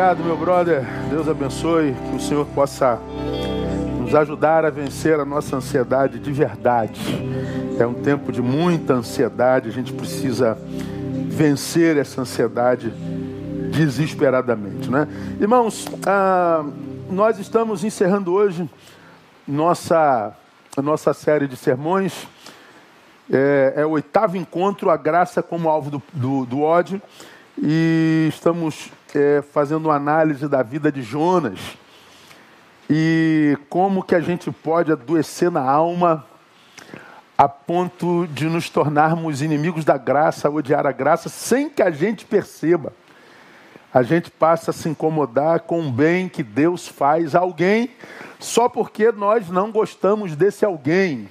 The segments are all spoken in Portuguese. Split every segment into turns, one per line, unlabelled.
Obrigado, meu brother. Deus abençoe. Que o Senhor possa nos ajudar a vencer a nossa ansiedade de verdade. É um tempo de muita ansiedade. A gente precisa vencer essa ansiedade desesperadamente, né? Irmãos, ah, nós estamos encerrando hoje nossa nossa série de sermões. É, é, o oitavo encontro, a graça como alvo do, do, do ódio. E estamos é, fazendo uma análise da vida de Jonas e como que a gente pode adoecer na alma a ponto de nos tornarmos inimigos da graça, odiar a graça, sem que a gente perceba. A gente passa a se incomodar com o bem que Deus faz a alguém, só porque nós não gostamos desse alguém.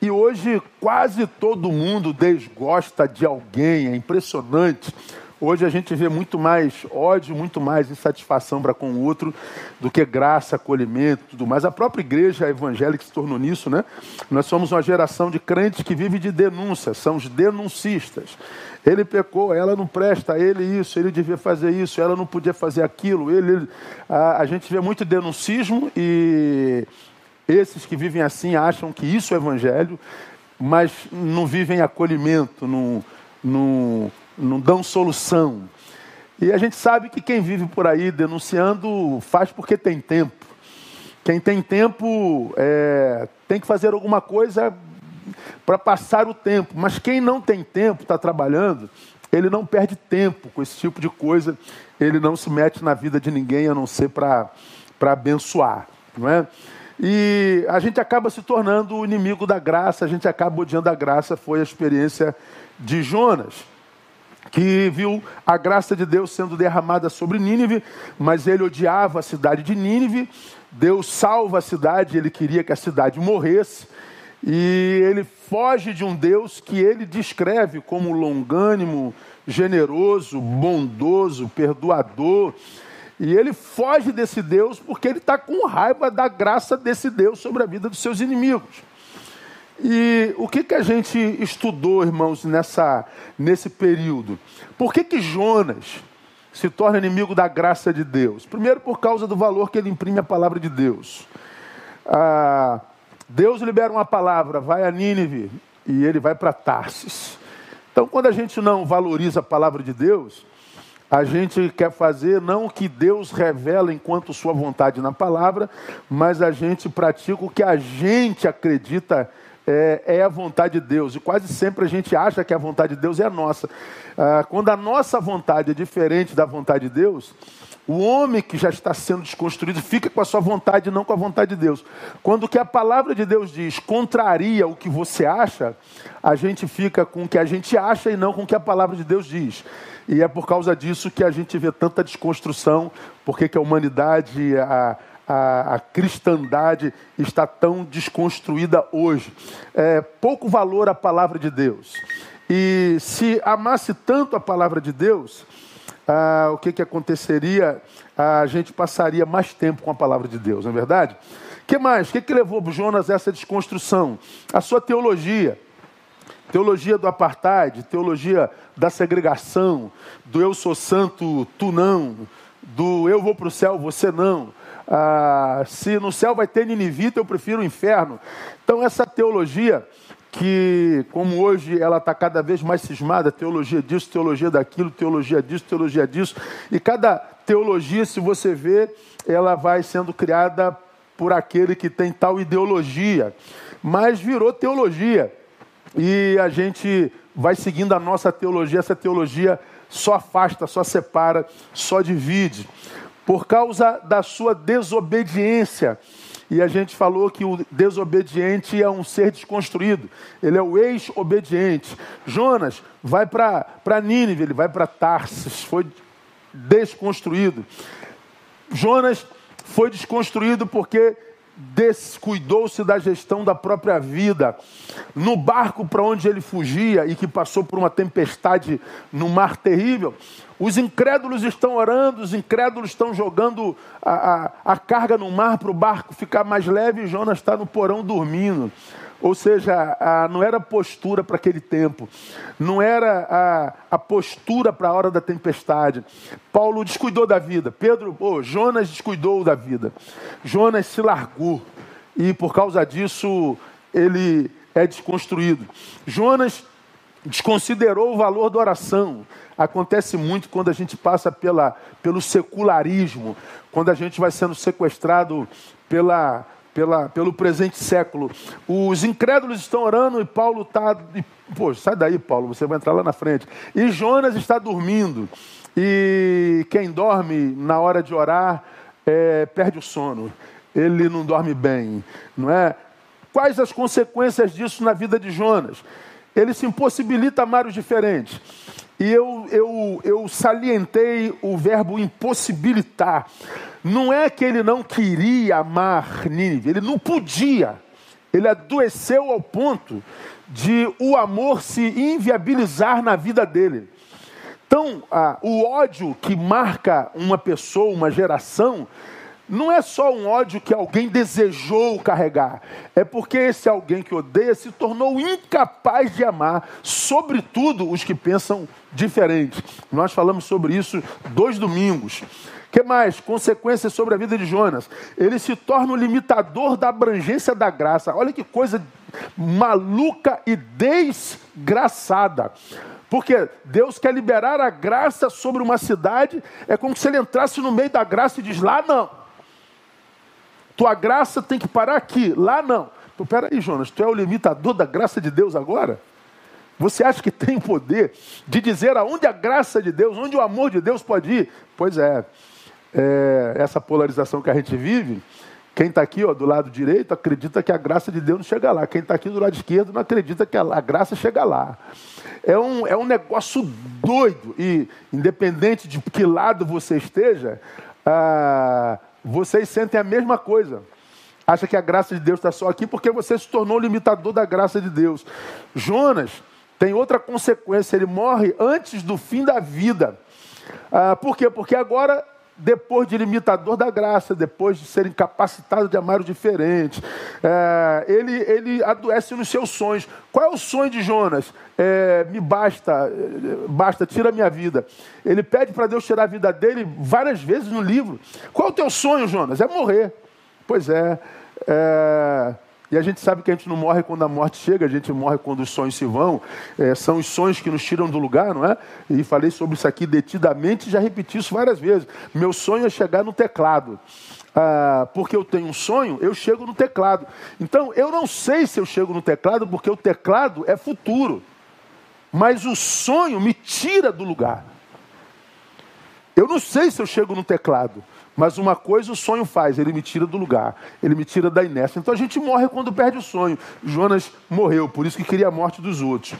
E hoje quase todo mundo desgosta de alguém, é impressionante. Hoje a gente vê muito mais ódio, muito mais insatisfação para com o outro do que graça, acolhimento, tudo mais. A própria igreja evangélica se tornou nisso, né? Nós somos uma geração de crentes que vive de denúncia, são os denuncistas. Ele pecou, ela não presta, ele isso, ele devia fazer isso, ela não podia fazer aquilo. Ele, ele a, a gente vê muito denuncismo e esses que vivem assim acham que isso é evangelho, mas não vivem acolhimento, não, não não dão solução. E a gente sabe que quem vive por aí denunciando faz porque tem tempo. Quem tem tempo é, tem que fazer alguma coisa para passar o tempo. Mas quem não tem tempo, está trabalhando, ele não perde tempo com esse tipo de coisa. Ele não se mete na vida de ninguém a não ser para abençoar. Não é? E a gente acaba se tornando o inimigo da graça, a gente acaba odiando a graça. Foi a experiência de Jonas que viu a graça de Deus sendo derramada sobre Nínive, mas ele odiava a cidade de Nínive. Deus salva a cidade, ele queria que a cidade morresse. E ele foge de um Deus que ele descreve como longânimo, generoso, bondoso, perdoador. E ele foge desse Deus porque ele está com raiva da graça desse Deus sobre a vida dos seus inimigos. E o que, que a gente estudou, irmãos, nessa, nesse período? Por que, que Jonas se torna inimigo da graça de Deus? Primeiro, por causa do valor que ele imprime à palavra de Deus. Ah, Deus libera uma palavra, vai a Nínive, e ele vai para Tarsis. Então, quando a gente não valoriza a palavra de Deus, a gente quer fazer não o que Deus revela enquanto sua vontade na palavra, mas a gente pratica o que a gente acredita é, é, a vontade de Deus. E quase sempre a gente acha que a vontade de Deus é a nossa. Ah, quando a nossa vontade é diferente da vontade de Deus, o homem que já está sendo desconstruído fica com a sua vontade, não com a vontade de Deus. Quando o que a palavra de Deus diz contraria o que você acha, a gente fica com o que a gente acha e não com o que a palavra de Deus diz. E é por causa disso que a gente vê tanta desconstrução, porque que a humanidade, a, a, a cristandade está tão desconstruída hoje. É, pouco valor à palavra de Deus. E se amasse tanto a palavra de Deus, ah, o que, que aconteceria? a gente passaria mais tempo com a palavra de Deus, não é verdade? Que mais? O que, que levou Jonas a essa desconstrução? A sua teologia. Teologia do apartheid, teologia da segregação, do eu sou santo, tu não, do eu vou para o céu, você não ah, se no céu vai ter ninivita, eu prefiro o inferno. Então, essa teologia, que como hoje ela está cada vez mais cismada, teologia disso, teologia daquilo, teologia disso, teologia disso, e cada teologia, se você vê, ela vai sendo criada por aquele que tem tal ideologia, mas virou teologia. E a gente vai seguindo a nossa teologia, essa teologia só afasta, só separa, só divide por causa da sua desobediência. E a gente falou que o desobediente é um ser desconstruído, ele é o ex-obediente. Jonas vai para Nínive, ele vai para Tarsis, foi desconstruído. Jonas foi desconstruído porque descuidou-se da gestão da própria vida. No barco para onde ele fugia e que passou por uma tempestade no mar terrível, os incrédulos estão orando, os incrédulos estão jogando a, a, a carga no mar para o barco ficar mais leve e Jonas está no porão dormindo. Ou seja, a, não era postura para aquele tempo, não era a, a postura para a hora da tempestade. Paulo descuidou da vida, Pedro, oh, Jonas descuidou da vida, Jonas se largou e por causa disso ele é desconstruído. Jonas desconsiderou o valor da oração. Acontece muito quando a gente passa pela, pelo secularismo, quando a gente vai sendo sequestrado pela, pela, pelo presente século. Os incrédulos estão orando e Paulo está. Pô, sai daí, Paulo, você vai entrar lá na frente. E Jonas está dormindo. E quem dorme na hora de orar é, perde o sono. Ele não dorme bem, não é? Quais as consequências disso na vida de Jonas? Ele se impossibilita amar os diferentes. E eu, eu, eu salientei o verbo impossibilitar. Não é que ele não queria amar Nínive, ele não podia. Ele adoeceu ao ponto de o amor se inviabilizar na vida dele. Então, ah, o ódio que marca uma pessoa, uma geração, não é só um ódio que alguém desejou carregar, é porque esse alguém que odeia se tornou incapaz de amar, sobretudo os que pensam diferente. Nós falamos sobre isso dois domingos. Que mais? Consequências sobre a vida de Jonas. Ele se torna o limitador da abrangência da graça. Olha que coisa maluca e desgraçada. Porque Deus quer liberar a graça sobre uma cidade, é como se ele entrasse no meio da graça e diz: lá não. Tua graça tem que parar aqui, lá não. Então, peraí, Jonas, tu é o limitador da graça de Deus agora? Você acha que tem poder de dizer aonde a graça de Deus, onde o amor de Deus pode ir? Pois é, é essa polarização que a gente vive, quem está aqui ó, do lado direito acredita que a graça de Deus não chega lá. Quem está aqui do lado esquerdo não acredita que a, a, graça chega lá. É um, é um negócio doido. E independente de que lado você esteja, ah, vocês sentem a mesma coisa. Acha que a graça de Deus está só aqui porque você se tornou limitador da graça de Deus. Jonas tem outra consequência, ele morre antes do fim da vida. Ah, por quê? Porque agora depois de limitador da graça, depois de ser incapacitado de amar o diferente, é, ele, ele adoece nos seus sonhos. Qual é o sonho de Jonas? É, me basta, basta, tira minha vida. Ele pede para Deus tirar a vida dele várias vezes no livro. Qual é o teu sonho, Jonas? É morrer. Pois é, é e a gente sabe que a gente não morre quando a morte chega, a gente morre quando os sonhos se vão. É, são os sonhos que nos tiram do lugar, não é? E falei sobre isso aqui detidamente já repeti isso várias vezes. Meu sonho é chegar no teclado. Ah, porque eu tenho um sonho, eu chego no teclado. Então, eu não sei se eu chego no teclado, porque o teclado é futuro. Mas o sonho me tira do lugar. Eu não sei se eu chego no teclado. Mas uma coisa o sonho faz, ele me tira do lugar, ele me tira da inércia. Então a gente morre quando perde o sonho. Jonas morreu, por isso que queria a morte dos outros.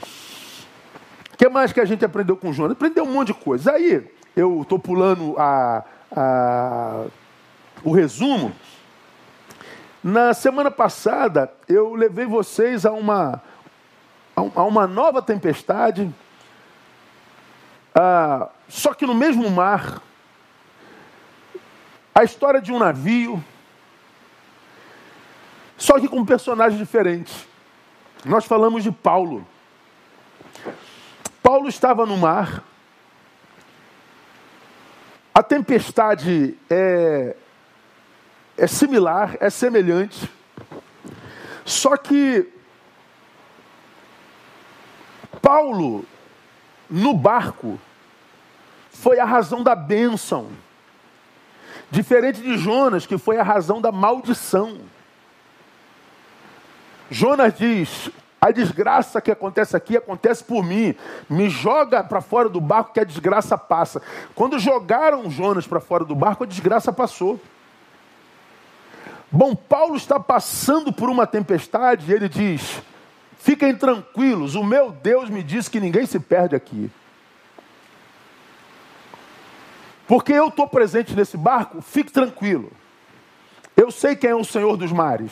O que mais que a gente aprendeu com Jonas? Aprendeu um monte de coisa. Aí, eu estou pulando a, a, o resumo. Na semana passada, eu levei vocês a uma, a uma nova tempestade, ah, só que no mesmo mar. A história de um navio, só que com um personagem diferente. Nós falamos de Paulo. Paulo estava no mar. A tempestade é, é similar, é semelhante. Só que Paulo, no barco, foi a razão da bênção. Diferente de Jonas, que foi a razão da maldição. Jonas diz: a desgraça que acontece aqui acontece por mim. Me joga para fora do barco que a desgraça passa. Quando jogaram Jonas para fora do barco, a desgraça passou. Bom, Paulo está passando por uma tempestade e ele diz: Fiquem tranquilos, o meu Deus me diz que ninguém se perde aqui. Porque eu estou presente nesse barco, fique tranquilo. Eu sei quem é o Senhor dos mares.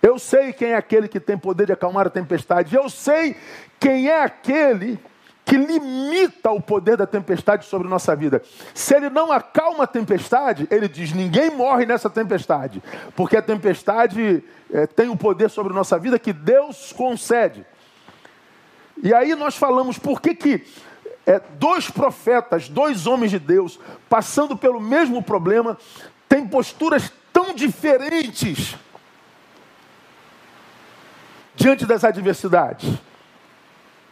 Eu sei quem é aquele que tem poder de acalmar a tempestade. Eu sei quem é aquele que limita o poder da tempestade sobre nossa vida. Se ele não acalma a tempestade, ele diz: ninguém morre nessa tempestade, porque a tempestade é, tem o um poder sobre nossa vida que Deus concede. E aí nós falamos por que, que é, dois profetas, dois homens de Deus, passando pelo mesmo problema, têm posturas tão diferentes diante das adversidades.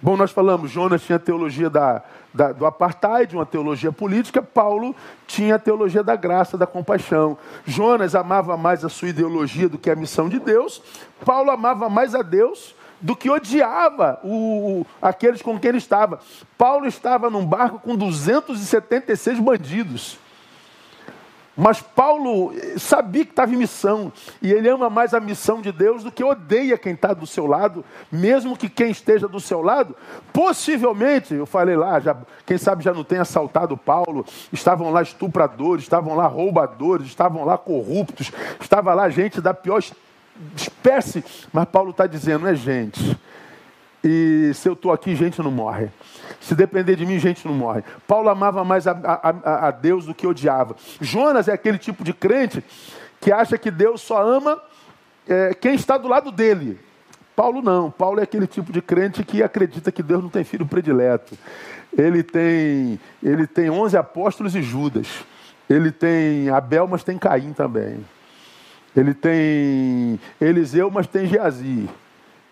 Bom, nós falamos, Jonas tinha a teologia da, da, do apartheid, uma teologia política, Paulo tinha a teologia da graça, da compaixão. Jonas amava mais a sua ideologia do que a missão de Deus, Paulo amava mais a Deus do que odiava o, aqueles com quem ele estava. Paulo estava num barco com 276 bandidos. Mas Paulo sabia que estava em missão, e ele ama mais a missão de Deus do que odeia quem está do seu lado, mesmo que quem esteja do seu lado, possivelmente, eu falei lá, já, quem sabe já não tenha assaltado Paulo, estavam lá estupradores, estavam lá roubadores, estavam lá corruptos, estava lá gente da pior espécie, mas Paulo está dizendo, é gente. E se eu estou aqui, gente não morre. Se depender de mim, gente não morre. Paulo amava mais a, a, a, Deus do que odiava. Jonas é aquele tipo de crente que acha que Deus só ama é, quem está do lado dele. Paulo não. Paulo é aquele tipo de crente que acredita que Deus não tem filho predileto. Ele tem, ele tem 11 apóstolos e Judas. Ele tem Abel, mas tem Caim também. Ele tem Eliseu, mas tem Geazi.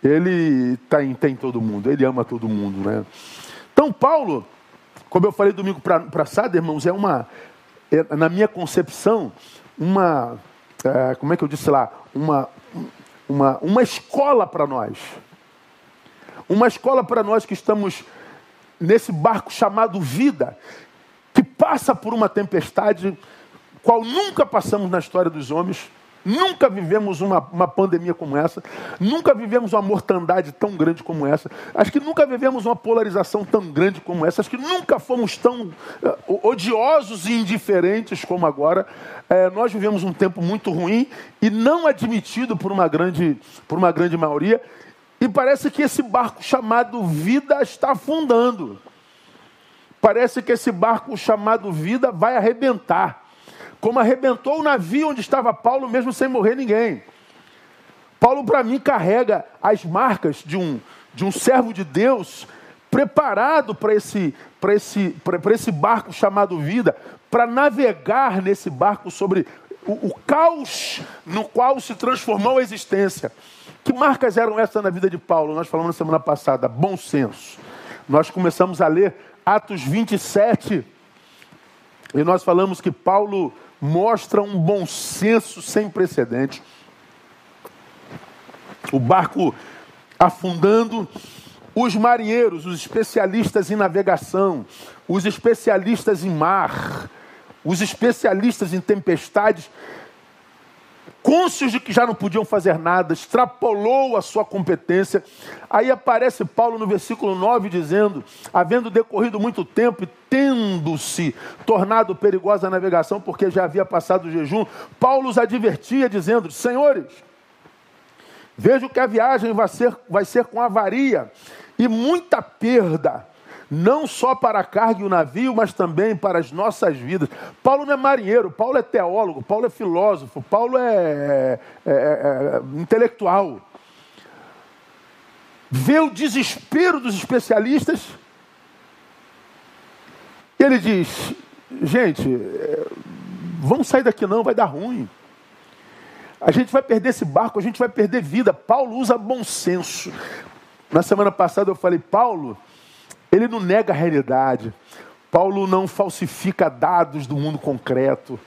Ele tem, tem todo mundo, ele ama todo mundo, né? Então, Paulo, como eu falei domingo para Sada, irmãos, é uma, é, na minha concepção, uma, é, como é que eu disse lá, uma, uma, uma escola para nós. Uma escola para nós que estamos nesse barco chamado vida, que passa por uma tempestade, qual nunca passamos na história dos homens Nunca vivemos uma, uma pandemia como essa, nunca vivemos uma mortandade tão grande como essa, acho que nunca vivemos uma polarização tão grande como essa, acho que nunca fomos tão uh, odiosos e indiferentes como agora. É, nós vivemos um tempo muito ruim e não admitido por uma grande, por uma grande maioria, e parece que esse barco chamado vida está afundando. Parece que esse barco chamado vida vai arrebentar como arrebentou o navio onde estava Paulo, mesmo sem morrer ninguém. Paulo, para mim, carrega as marcas de um, de um servo de Deus preparado para esse, esse, esse barco chamado vida, para navegar nesse barco sobre o, o, caos no qual se transformou a existência. Que marcas eram essas na vida de Paulo? Nós falamos na semana passada, bom senso. Nós começamos a ler Atos 27 e nós falamos que Paulo mostra um bom senso sem precedente. O barco afundando, os marinheiros, os especialistas em navegação, os especialistas em mar, os especialistas em tempestades, cônscios de que já não podiam fazer nada, extrapolou a sua competência. Aí aparece Paulo no versículo 9 dizendo: havendo decorrido muito tempo e tendo-se tornado perigosa a navegação, porque já havia passado o jejum, Paulo os advertia, dizendo: Senhores, vejo que a viagem vai ser, vai ser com avaria e muita perda não só para a carga e o navio, mas também para as nossas vidas. Paulo não é marinheiro, Paulo é teólogo, Paulo é filósofo, Paulo é, é, é, é intelectual. Vê o desespero dos especialistas. Ele diz: gente, é, vamos sair daqui não, vai dar ruim. A gente vai perder esse barco, a gente vai perder vida. Paulo usa bom senso. Na semana passada eu falei, Paulo ele não nega a realidade. Paulo não falsifica dados do mundo concreto.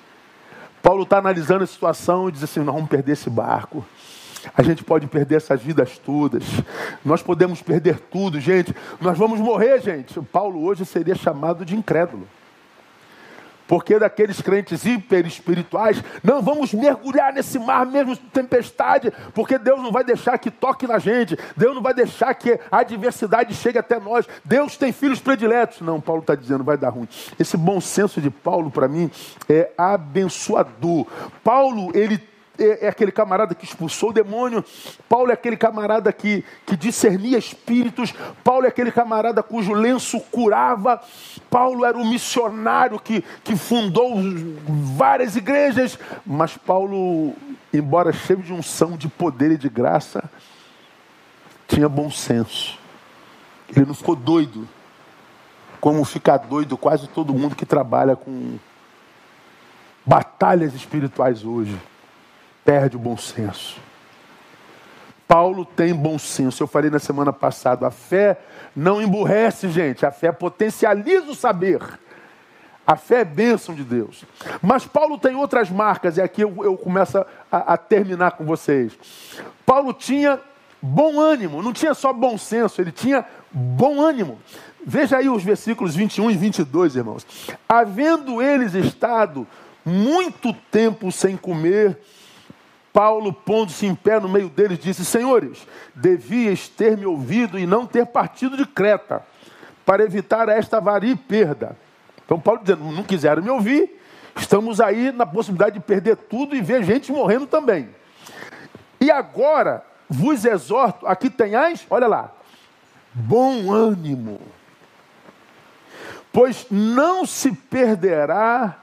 Paulo está analisando a situação e diz assim: nós vamos perder esse barco. A gente pode perder essas vidas todas. Nós podemos perder tudo, gente. Nós vamos morrer, gente. Paulo hoje seria chamado de incrédulo. Porque daqueles crentes hiper espirituais, não vamos mergulhar nesse mar mesmo de tempestade, porque Deus não vai deixar que toque na gente, Deus não vai deixar que a adversidade chegue até nós. Deus tem filhos prediletos. Não, Paulo está dizendo, vai dar ruim. Esse bom senso de Paulo, para mim, é abençoador. Paulo, ele é, é, aquele camarada que expulsou o demônio, Paulo é aquele camarada que, que discernia espíritos, Paulo é aquele camarada cujo lenço curava, Paulo era o missionário que, que fundou várias igrejas, mas Paulo, embora cheio de unção, de poder e de graça, tinha bom senso. Ele não ficou doido, como fica doido quase todo mundo que trabalha com batalhas espirituais hoje perde o bom senso. Paulo tem bom senso. Eu falei na semana passada, a fé não emburrece, gente. A fé potencializa o saber. A fé é bênção de Deus. Mas Paulo tem outras marcas, e aqui eu, eu começo a, a terminar com vocês. Paulo tinha bom ânimo, não tinha só bom senso, ele tinha bom ânimo. Veja aí os versículos 21 e 22, irmãos. Havendo eles estado muito tempo sem comer, Paulo, pondo-se em pé no meio deles, disse: Senhores, devias ter me ouvido e não ter partido de Creta, para evitar esta varia perda. Então, Paulo dizendo: Não quiseram me ouvir, estamos aí na possibilidade de perder tudo e ver gente morrendo também. E agora vos exorto, aqui tenhais, olha lá, bom ânimo, pois não se perderá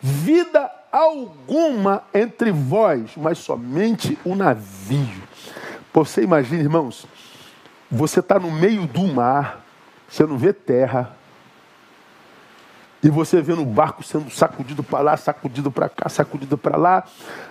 vida alguma entre vós, mas somente o navio. Você imagina, irmãos, você está no meio do mar, você não vê terra, e você vê no barco sendo sacudido para lá, sacudido para cá, sacudido para lá.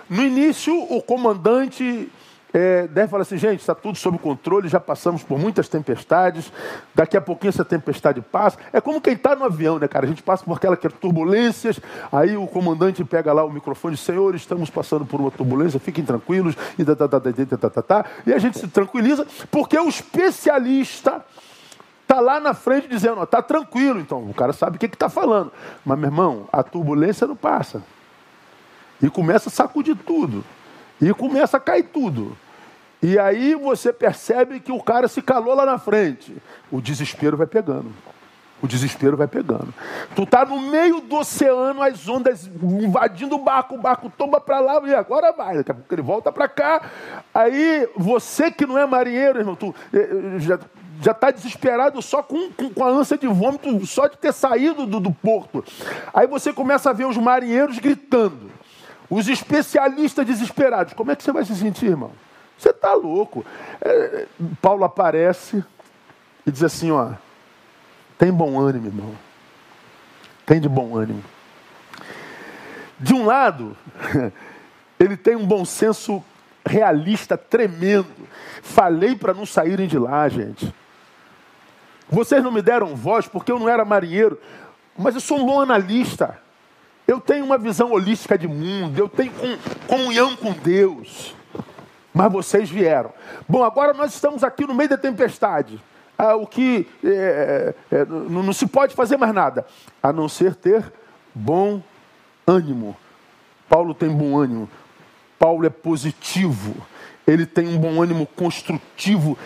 No início, o comandante é, deve falar assim, gente, está tudo sob controle, já passamos por muitas tempestades, daqui a pouquinho essa tempestade passa. É como quem está no avião, né, cara? A gente passa por aquelas turbulências, aí o comandante pega lá o microfone, senhor, estamos passando por uma turbulência, fiquem tranquilos, e, tá, tá, tá, tá, tá, tá, e a gente se tranquiliza, porque o especialista está lá na frente dizendo, está tranquilo, então o cara sabe o que está falando. Mas, meu irmão, a turbulência não passa. E começa a sacudir tudo. E começa a cair tudo. E aí você percebe que o cara se calou lá na frente. O desespero vai pegando. O desespero vai pegando. Tu tá no meio do oceano, as ondas invadindo o barco, o barco tomba para lá e agora vai. Daqui a pouco ele volta para cá. Aí você que não é marinheiro, irmão, tu eh, eh, já já está desesperado só com, com, com, a ânsia de vômito, só de ter saído do, do porto. Aí você começa a ver os marinheiros gritando. Os especialistas desesperados. Como é que você vai se sentir, irmão? Você está louco. É, Paulo aparece e diz assim: ó, tem bom ânimo, irmão. Tem de bom ânimo. De um lado, ele tem um bom senso realista tremendo. Falei para não saírem de lá, gente. Vocês não me deram voz porque eu não era marinheiro, mas eu sou um bom analista. Eu tenho uma visão holística de mundo, eu tenho comunhão com Deus. Mas vocês vieram. Bom, agora nós estamos aqui no meio da tempestade. Ah, o que é, é, é não, não se pode fazer mais nada, a não ser ter bom ânimo. Paulo tem bom ânimo. Paulo é positivo. Ele tem um bom ânimo construtivo.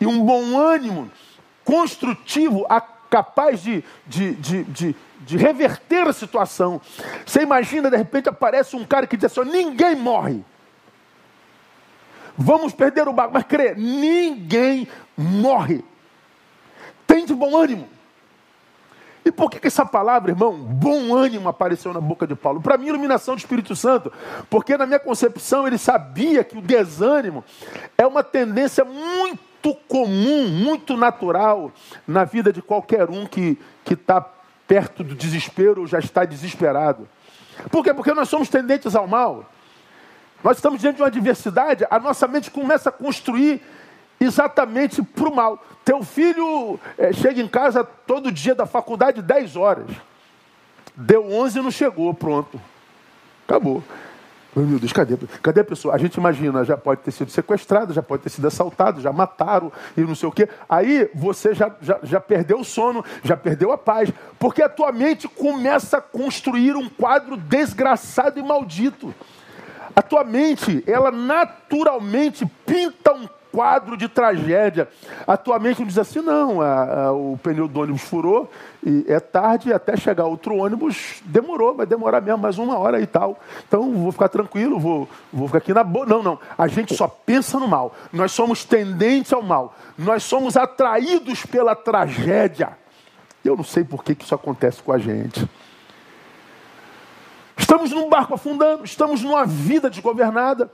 E um bom ânimo construtivo capaz de, de, de, de de reverter a situação. Você imagina, de repente aparece um cara que diz assim: ninguém morre. Vamos perder o barco, mas crê, ninguém morre. Tem de bom ânimo. E por que, que essa palavra, irmão, bom ânimo, apareceu na boca de Paulo? Para mim, iluminação do Espírito Santo, porque na minha concepção ele sabia que o desânimo é uma tendência muito comum, muito natural na vida de qualquer um que está perto do desespero ou já está desesperado. Por quê? Porque nós somos tendentes ao mal. Nós estamos diante de uma adversidade, a nossa mente começa a construir exatamente para o mal. Teu filho é, chega em casa todo dia da faculdade 10 horas. Deu 11 e não chegou, pronto. Acabou. Meu Deus, cadê? Cadê a pessoa? A gente imagina, já pode ter sido sequestrado, já pode ter sido assaltado, já mataram e não sei o quê. Aí você já, já, já perdeu o sono, já perdeu a paz, porque a tua mente começa a construir um quadro desgraçado e maldito. A tua mente, ela naturalmente pinta um quadro de tragédia. A tua mente diz assim: não, a, a, o pneu do ônibus furou, e é tarde, até chegar outro ônibus demorou, vai demorar mesmo mais uma hora e tal. Então vou ficar tranquilo, vou, vou ficar aqui na boa. Não, não. A gente só pensa no mal. Nós somos tendentes ao mal. Nós somos atraídos pela tragédia. Eu não sei por que, que isso acontece com a gente. Estamos num barco afundando, estamos numa vida desgovernada.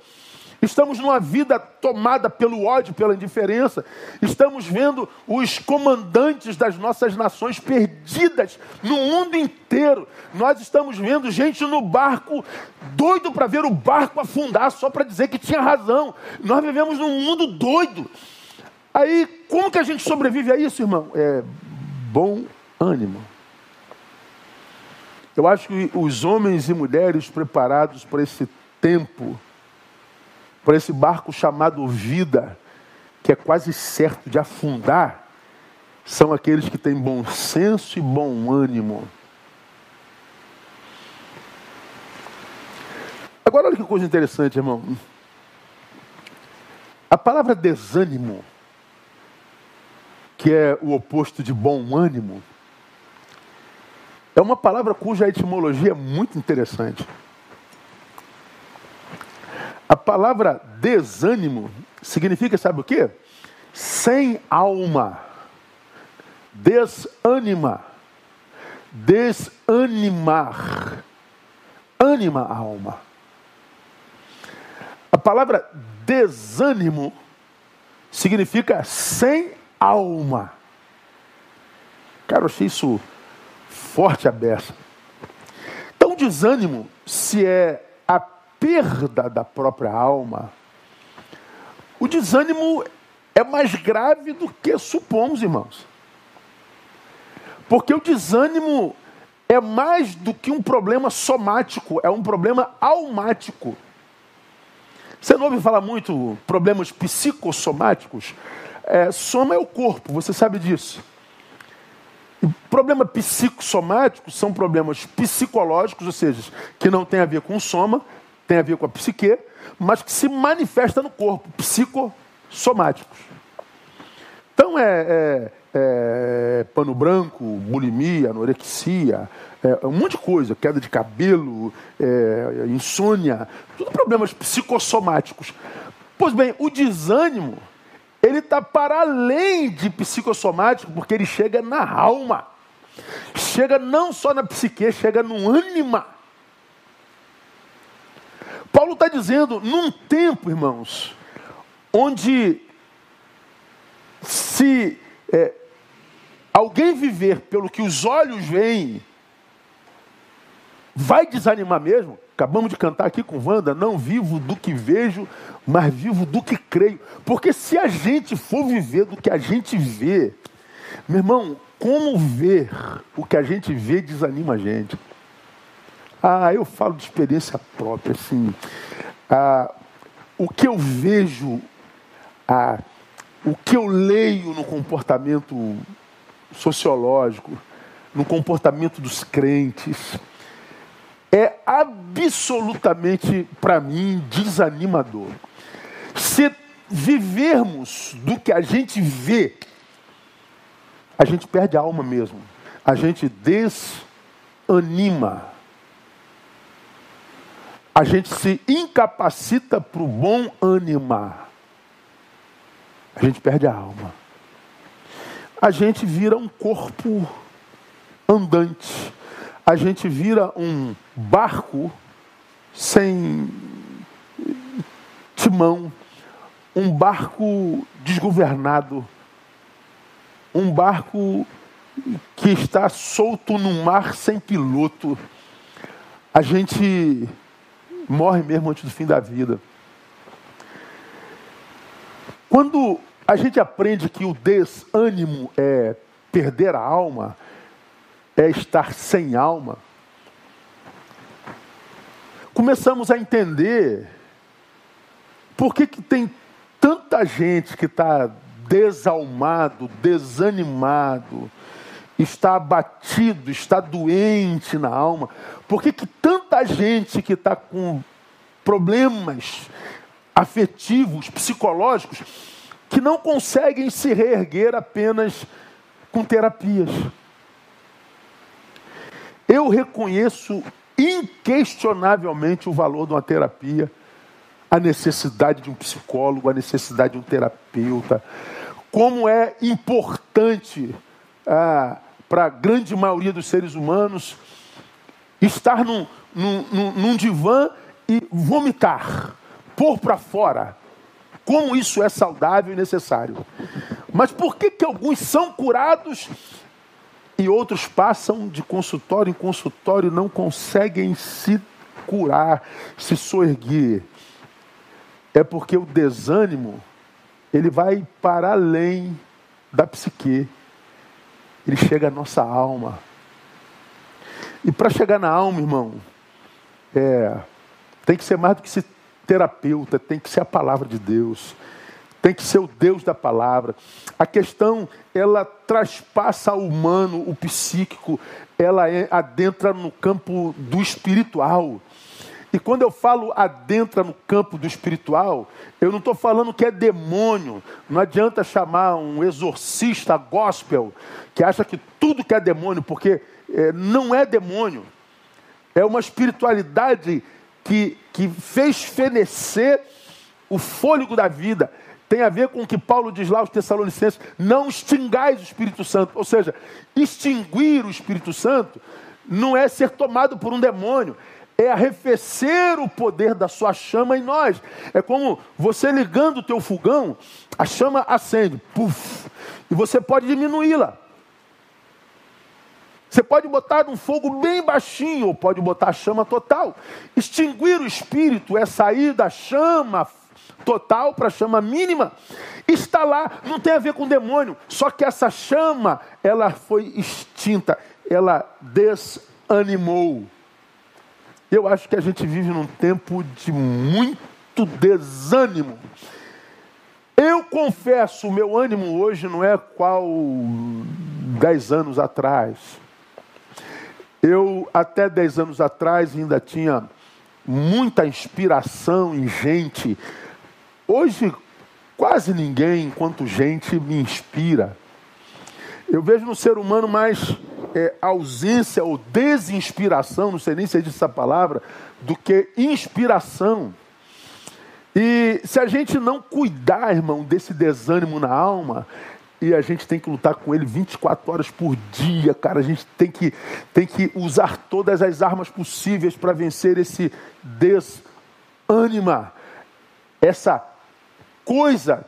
Estamos numa vida tomada pelo ódio, pela indiferença. Estamos vendo os comandantes das nossas nações perdidas no mundo inteiro. Nós estamos vendo gente no barco doido para ver o barco afundar só para dizer que tinha razão. Nós vivemos num mundo doido. Aí, como que a gente sobrevive a isso, irmão? É bom ânimo. Eu acho que os homens e mulheres preparados para esse tempo por esse barco chamado vida, que é quase certo de afundar, são aqueles que têm bom senso e bom ânimo. Agora, olha que coisa interessante, irmão. A palavra desânimo, que é o oposto de bom ânimo, é uma palavra cuja etimologia é muito interessante. A palavra desânimo significa, sabe o que? Sem alma. Desânima. Desanimar. Anima a alma. A palavra desânimo significa sem alma. Cara, eu achei isso forte a beça. Então, desânimo, se é a perda da própria alma, o desânimo é mais grave do que supomos, irmãos. Porque o desânimo é mais do que um problema somático, é um problema almático. Você não ouve falar muito problemas psicossomáticos? É, soma é o corpo, você sabe disso. E problemas psicossomáticos são problemas psicológicos, ou seja, que não tem a ver com soma, tem a ver com a psique, mas que se manifesta no corpo, psicossomáticos. Então é, é, é pano branco, bulimia, anorexia, é, um monte de coisa, queda de cabelo, é, insônia, tudo problemas psicossomáticos. Pois bem, o desânimo, ele está para além de psicossomático, porque ele chega na alma. Chega não só na psique, chega no ânima. Paulo está dizendo, num tempo, irmãos, onde se é, alguém viver pelo que os olhos veem, vai desanimar mesmo. Acabamos de cantar aqui com Wanda, não vivo do que vejo, mas vivo do que creio. Porque se a gente for viver do que a gente vê, meu irmão, como ver o que a gente vê desanima a gente. Ah, eu falo de experiência própria, assim. Ah, o que eu vejo, ah, o que eu leio no comportamento sociológico, no comportamento dos crentes, é absolutamente, para mim, desanimador. Se vivermos do que a gente vê, a gente perde a alma mesmo. A gente desanima a gente se incapacita para o bom animar. A gente perde a alma. A gente vira um corpo andante. A gente vira um barco sem timão. Um barco desgovernado. Um barco que está solto no mar sem piloto. A gente morre mesmo antes do fim da vida. Quando a gente aprende que o desânimo é perder a alma, é estar sem alma, começamos a entender por que, que tem tanta gente que está desalmado, desanimado, está abatido, está doente na alma? Por que, que tanta gente que está com problemas afetivos, psicológicos, que não conseguem se reerguer apenas com terapias. Eu reconheço inquestionavelmente o valor de uma terapia, a necessidade de um psicólogo, a necessidade de um terapeuta, como é importante ah, para a grande maioria dos seres humanos estar num, num, num, divã e vomitar, pôr para fora. Como isso é saudável e necessário. Mas por que, que alguns são curados e outros passam de consultório em consultório e não conseguem se curar, se soerguer? É porque o desânimo, ele vai para além da psique. Ele chega à nossa alma. E para chegar na alma, irmão, é, tem que ser mais do que ser terapeuta, tem que ser a palavra de Deus. Tem que ser o Deus da palavra. A questão, ela traspassa o humano, o psíquico, ela é, adentra no campo do espiritual. E quando eu falo adentra no campo do espiritual, eu não estou falando que é demônio. Não adianta chamar um exorcista gospel que acha que tudo que é demônio, porque é, não é demônio. É uma espiritualidade que, que fez fenecer o fôlego da vida. Tem a ver com o que Paulo diz lá aos Tessalonicenses: não extingais o Espírito Santo. Ou seja, extinguir o Espírito Santo não é ser tomado por um demônio, é arrefecer o poder da sua chama em nós. É como você ligando o teu fogão, a chama acende, puf, e você pode diminuí-la. Você pode botar um fogo bem baixinho, ou pode botar chama total. Extinguir o espírito é sair da chama total para a chama mínima. Está lá, não tem a ver com demônio, só que essa chama, ela foi extinta, ela desanimou. Eu acho que a gente vive num tempo de muito desânimo. Eu confesso, o meu ânimo hoje não é qual dez anos atrás. Eu, até dez anos atrás, ainda tinha muita inspiração em gente. Hoje, quase ninguém, enquanto gente, me inspira. Eu vejo no ser humano mais é, ausência ou desinspiração, não sei nem se é essa palavra, do que inspiração. E se a gente não cuidar, irmão, desse desânimo na alma, e a gente tem que lutar com ele 24 horas por dia, cara. A gente tem que, tem que usar todas as armas possíveis para vencer esse desânima, essa coisa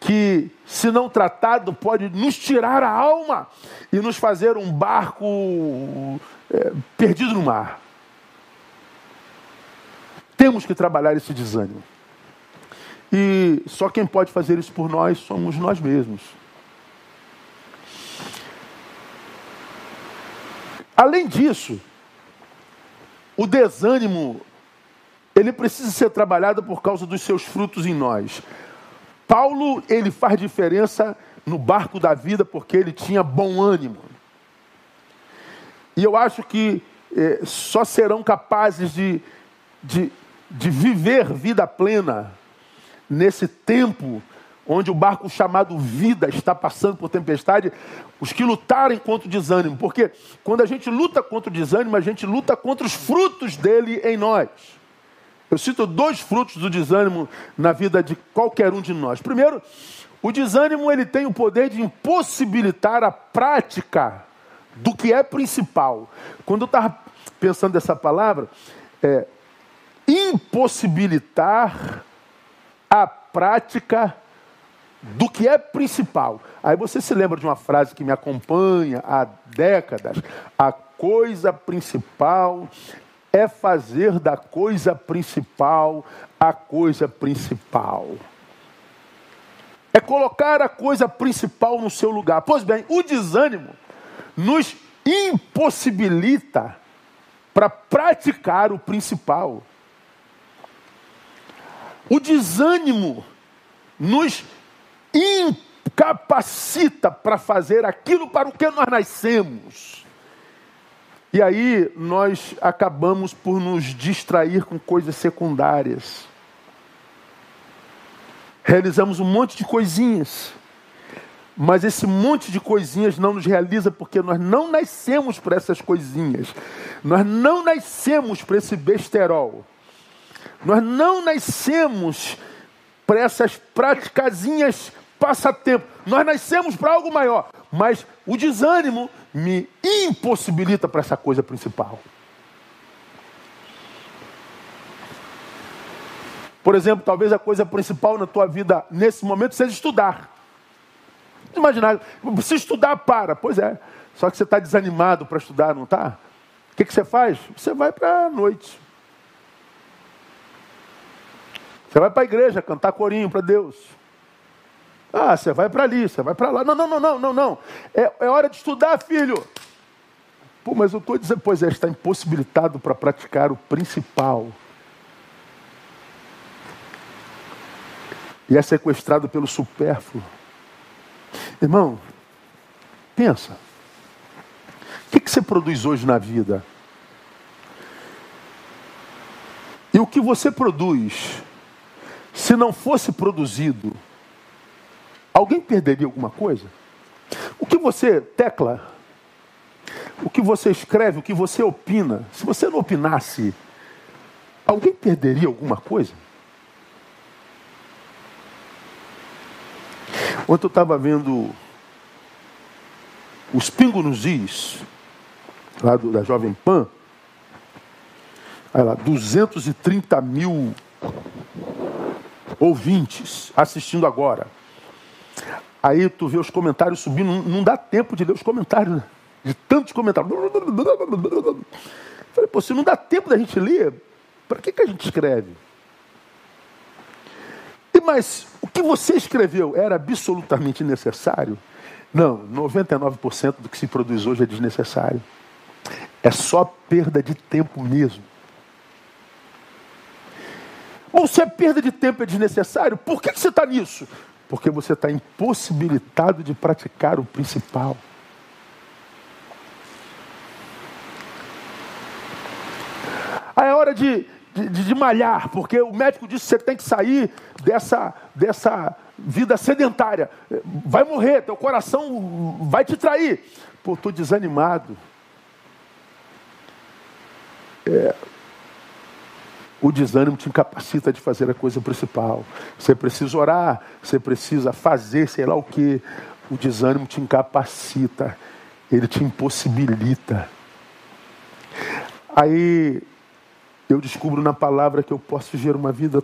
que, se não tratado, pode nos tirar a alma e nos fazer um barco é, perdido no mar. Temos que trabalhar esse desânimo. E só quem pode fazer isso por nós somos nós mesmos. Além disso, o desânimo, ele precisa ser trabalhado por causa dos seus frutos em nós. Paulo, ele faz diferença no barco da vida porque ele tinha bom ânimo. E eu acho que eh, só serão capazes de, de, de viver vida plena nesse tempo onde o barco chamado vida está passando por tempestade, os que lutarem contra o desânimo. Porque quando a gente luta contra o desânimo, a gente luta contra os frutos dele em nós. Eu cito dois frutos do desânimo na vida de qualquer um de nós. Primeiro, o desânimo ele tem o poder de impossibilitar a prática do que é principal. Quando eu estava pensando nessa palavra, é impossibilitar a prática do que é principal. Aí você se lembra de uma frase que me acompanha há décadas: a coisa principal é fazer da coisa principal a coisa principal. É colocar a coisa principal no seu lugar. Pois bem, o desânimo nos impossibilita para praticar o principal. O desânimo nos incapacita para fazer aquilo para o que nós nascemos. E aí nós acabamos por nos distrair com coisas secundárias. realizamos um monte de coisinhas. Mas esse monte de coisinhas não nos realiza porque nós não nascemos para essas coisinhas. Nós não nascemos para esse besterol. Nós não nascemos para essas praticazinhas passatempo. Nós nascemos para algo maior. Mas o desânimo me impossibilita para essa coisa principal. Por exemplo, talvez a coisa principal na tua vida nesse momento seja estudar. Imaginar, você estudar para, pois é. Só que você está desanimado para estudar, não está? O que, que você faz? Você vai para a noite. Você vai para a igreja cantar corinho para Deus. Ah, você vai para ali, você vai para lá. Não, não, não, não, não, não. É, é hora de estudar, filho. Pô, mas eu estou dizendo, pois é, está impossibilitado para praticar o principal. E é sequestrado pelo supérfluo. Irmão, pensa. O que, que você produz hoje na vida? E o que você produz, se não fosse produzido, alguém perderia alguma coisa? O que você tecla, o que você escreve, o que você opina, se você não opinasse, alguém perderia alguma coisa? Ontem eu estava vendo os Pingo nos Is, lá do, da Jovem Pan. Olha lá, 230 mil ouvintes assistindo agora. Aí tu vê os comentários subindo, não, dá tempo de ler os comentários, né? de tantos comentários. Falei, pô, se não dá tempo da gente ler, para que, que a gente escreve? E mas o que você escreveu era absolutamente necessário? Não, 99% do que se produz hoje é desnecessário. É só perda de tempo mesmo. Ou se é perda de tempo é desnecessário, por que, que você está nisso? Porque você está impossibilitado de praticar o principal. Aí é hora de de, de, malhar, porque o médico disse que você tem que sair dessa, dessa vida sedentária. Vai morrer, teu coração vai te trair. Pô, estou desanimado. É, o desânimo te incapacita de fazer a coisa principal. Você precisa orar, você precisa fazer, sei lá o que. O desânimo te incapacita, ele te impossibilita. Aí eu descubro na palavra que eu posso viver uma vida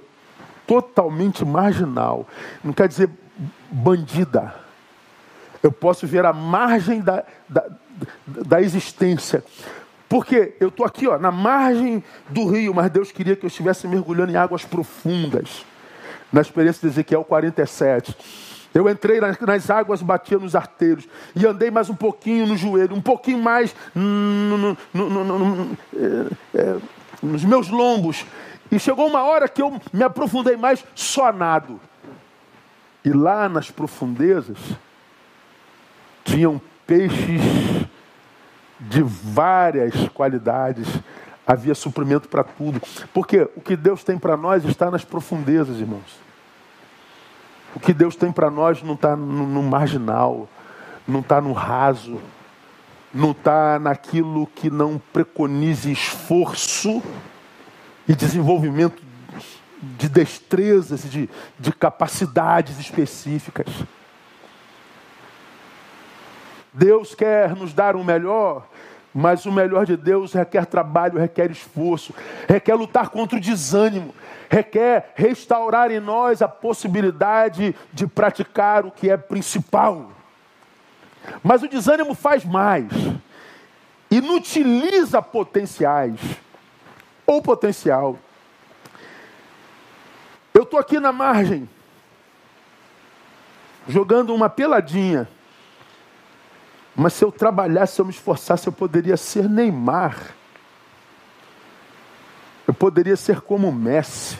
totalmente marginal. Não quer dizer bandida. Eu posso ver a margem da, da, da existência. Porque eu estou aqui, ó, na margem do rio, mas Deus queria que eu estivesse mergulhando em águas profundas. Na experiência de Ezequiel 47. Eu entrei nas, nas águas, batia nos arteiros. E andei mais um pouquinho no joelho, um pouquinho mais no, no, no, é, é, nos meus lombos. E chegou uma hora que eu me aprofundei mais só nado. E lá nas profundezas tinham peixes de várias qualidades. Havia suprimento para tudo. Porque o que Deus tem para nós está nas profundezas, irmãos. O que Deus tem para nós não está no, no marginal, não está no raso não está naquilo que não preconize esforço e desenvolvimento de destrezas e de, de capacidades específicas. Deus quer nos dar o melhor, mas o melhor de Deus requer trabalho, requer esforço, requer lutar contra o desânimo, requer restaurar em nós a possibilidade de praticar o que é principal. Mas o desânimo faz mais. Inutiliza potenciais. Ou potencial. Eu estou aqui na margem, jogando uma peladinha. Mas se eu trabalhasse, se eu me esforçasse, eu poderia ser Neymar. Eu poderia ser como Messi.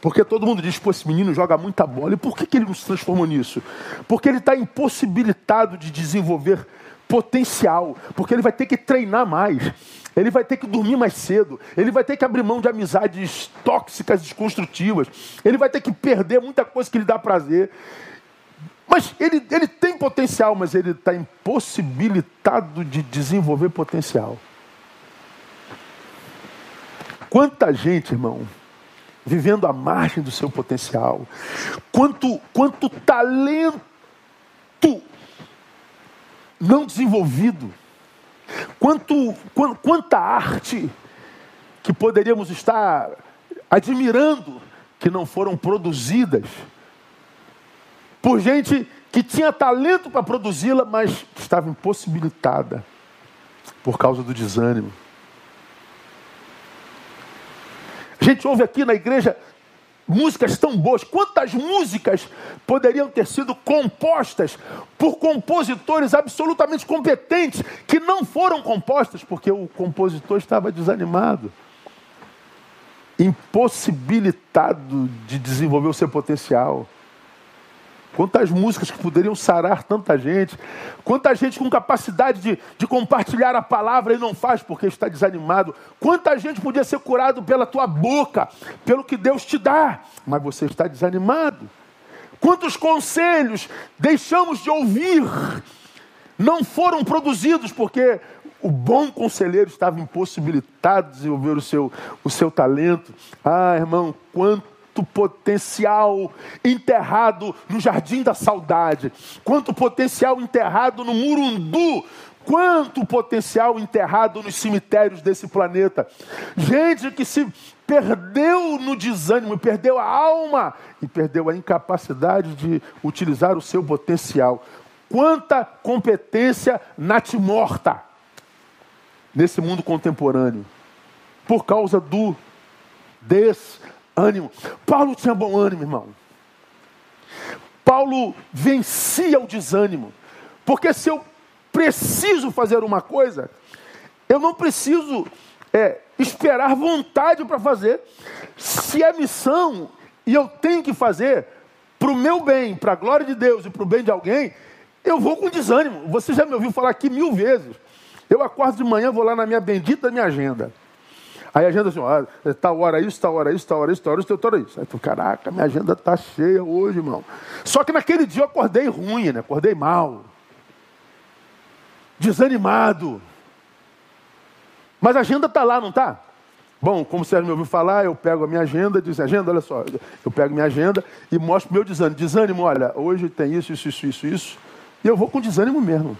Porque todo mundo diz, pô, esse menino joga muita bola. E por que, que ele não se transformou nisso? Porque ele está impossibilitado de desenvolver potencial, porque ele vai ter que treinar mais, ele vai ter que dormir mais cedo, ele vai ter que abrir mão de amizades tóxicas, desconstrutivas, ele vai ter que perder muita coisa que lhe dá prazer. Mas ele, ele tem potencial, mas ele está impossibilitado de desenvolver potencial. Quanta gente, irmão, vivendo à margem do seu potencial. Quanto, quanto talento não desenvolvido. Quanto, quanta arte que poderíamos estar admirando que não foram produzidas por gente que tinha talento para produzi-la, mas estava impossibilitada por causa do desânimo. A gente ouve aqui na igreja músicas tão boas. Quantas músicas poderiam ter sido compostas por compositores absolutamente competentes que não foram compostas porque o compositor estava desanimado, impossibilitado de desenvolver o seu potencial. Quantas músicas que poderiam sarar tanta gente. Quanta gente com capacidade de, de compartilhar a palavra e não faz porque está desanimado. Quanta gente podia ser curado pela tua boca, pelo que Deus te dá, mas você está desanimado. Quantos conselhos deixamos de ouvir, não foram produzidos porque o bom conselheiro estava impossibilitado de desenvolver o seu, o seu talento. Ah, irmão, quanto quanto potencial enterrado no jardim da saudade, quanto potencial enterrado no murundu, quanto potencial enterrado nos cemitérios desse planeta. Gente que se perdeu no desânimo, perdeu a alma e perdeu a incapacidade de utilizar o seu potencial. Quanta competência natimorta nesse mundo contemporâneo por causa do des ânimo. Paulo tinha bom ânimo, irmão. Paulo vencia o desânimo. Porque se eu preciso fazer uma coisa, eu não preciso é, esperar vontade para fazer. Se é missão e eu tenho que fazer para o meu bem, para a glória de Deus e para o bem de alguém, eu vou com desânimo. Você já me ouviu falar aqui mil vezes. Eu acordo de manhã, vou lá na minha bendita minha agenda. Aí a agenda assim, ó, tal hora isso, tal hora isso, tal hora isso, tal hora isso, tal hora isso. Aí tu, caraca, minha agenda tá cheia hoje, irmão. Só que naquele dia eu acordei ruim, né? Acordei mal. Desanimado. Mas a agenda tá lá, não tá? Bom, como você me ouviu falar, eu pego a minha agenda, diz agenda, olha só, eu pego minha agenda e mostro meu desânimo. Desânimo, olha, hoje tem isso, isso, isso, isso, isso. E eu vou com desânimo mesmo.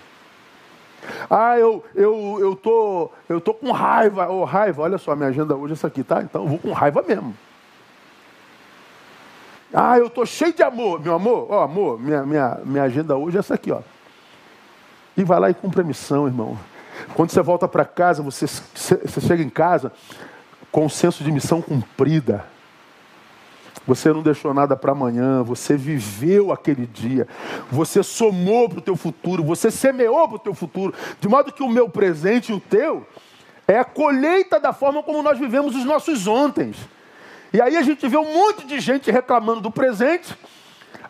Ah, eu, eu, eu, tô, eu tô com raiva. Oh, raiva, olha só, minha agenda hoje é essa aqui, tá? Então eu vou com raiva mesmo. Ah, eu tô cheio de amor. Meu amor, ó, oh, amor, minha, minha, minha agenda hoje é essa aqui, ó. E vai lá e cumpre a missão, irmão. Quando você volta para casa, você, você chega em casa com o senso de missão cumprida. Você não deixou nada para amanhã, você viveu aquele dia, você somou para o teu futuro, você semeou para o teu futuro, de modo que o meu presente e o teu é a colheita da forma como nós vivemos os nossos ontens. E aí a gente vê um monte de gente reclamando do presente,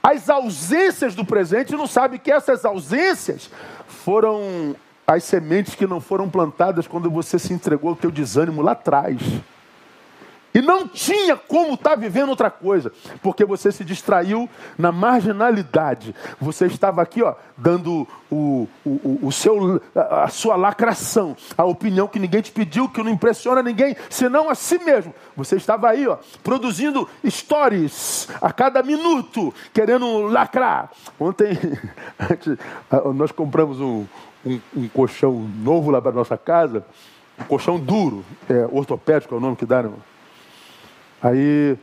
as ausências do presente, e não sabe que essas ausências foram as sementes que não foram plantadas quando você se entregou ao teu desânimo lá atrás. E não tinha como estar tá vivendo outra coisa, porque você se distraiu na marginalidade. Você estava aqui, ó, dando o, o, o seu, a sua lacração, a opinião que ninguém te pediu, que não impressiona ninguém, senão a si mesmo. Você estava aí, ó, produzindo stories a cada minuto, querendo lacrar. Ontem nós compramos um, um, um colchão novo lá para nossa casa, um colchão duro, é, ortopédico é o nome que irmão. Aí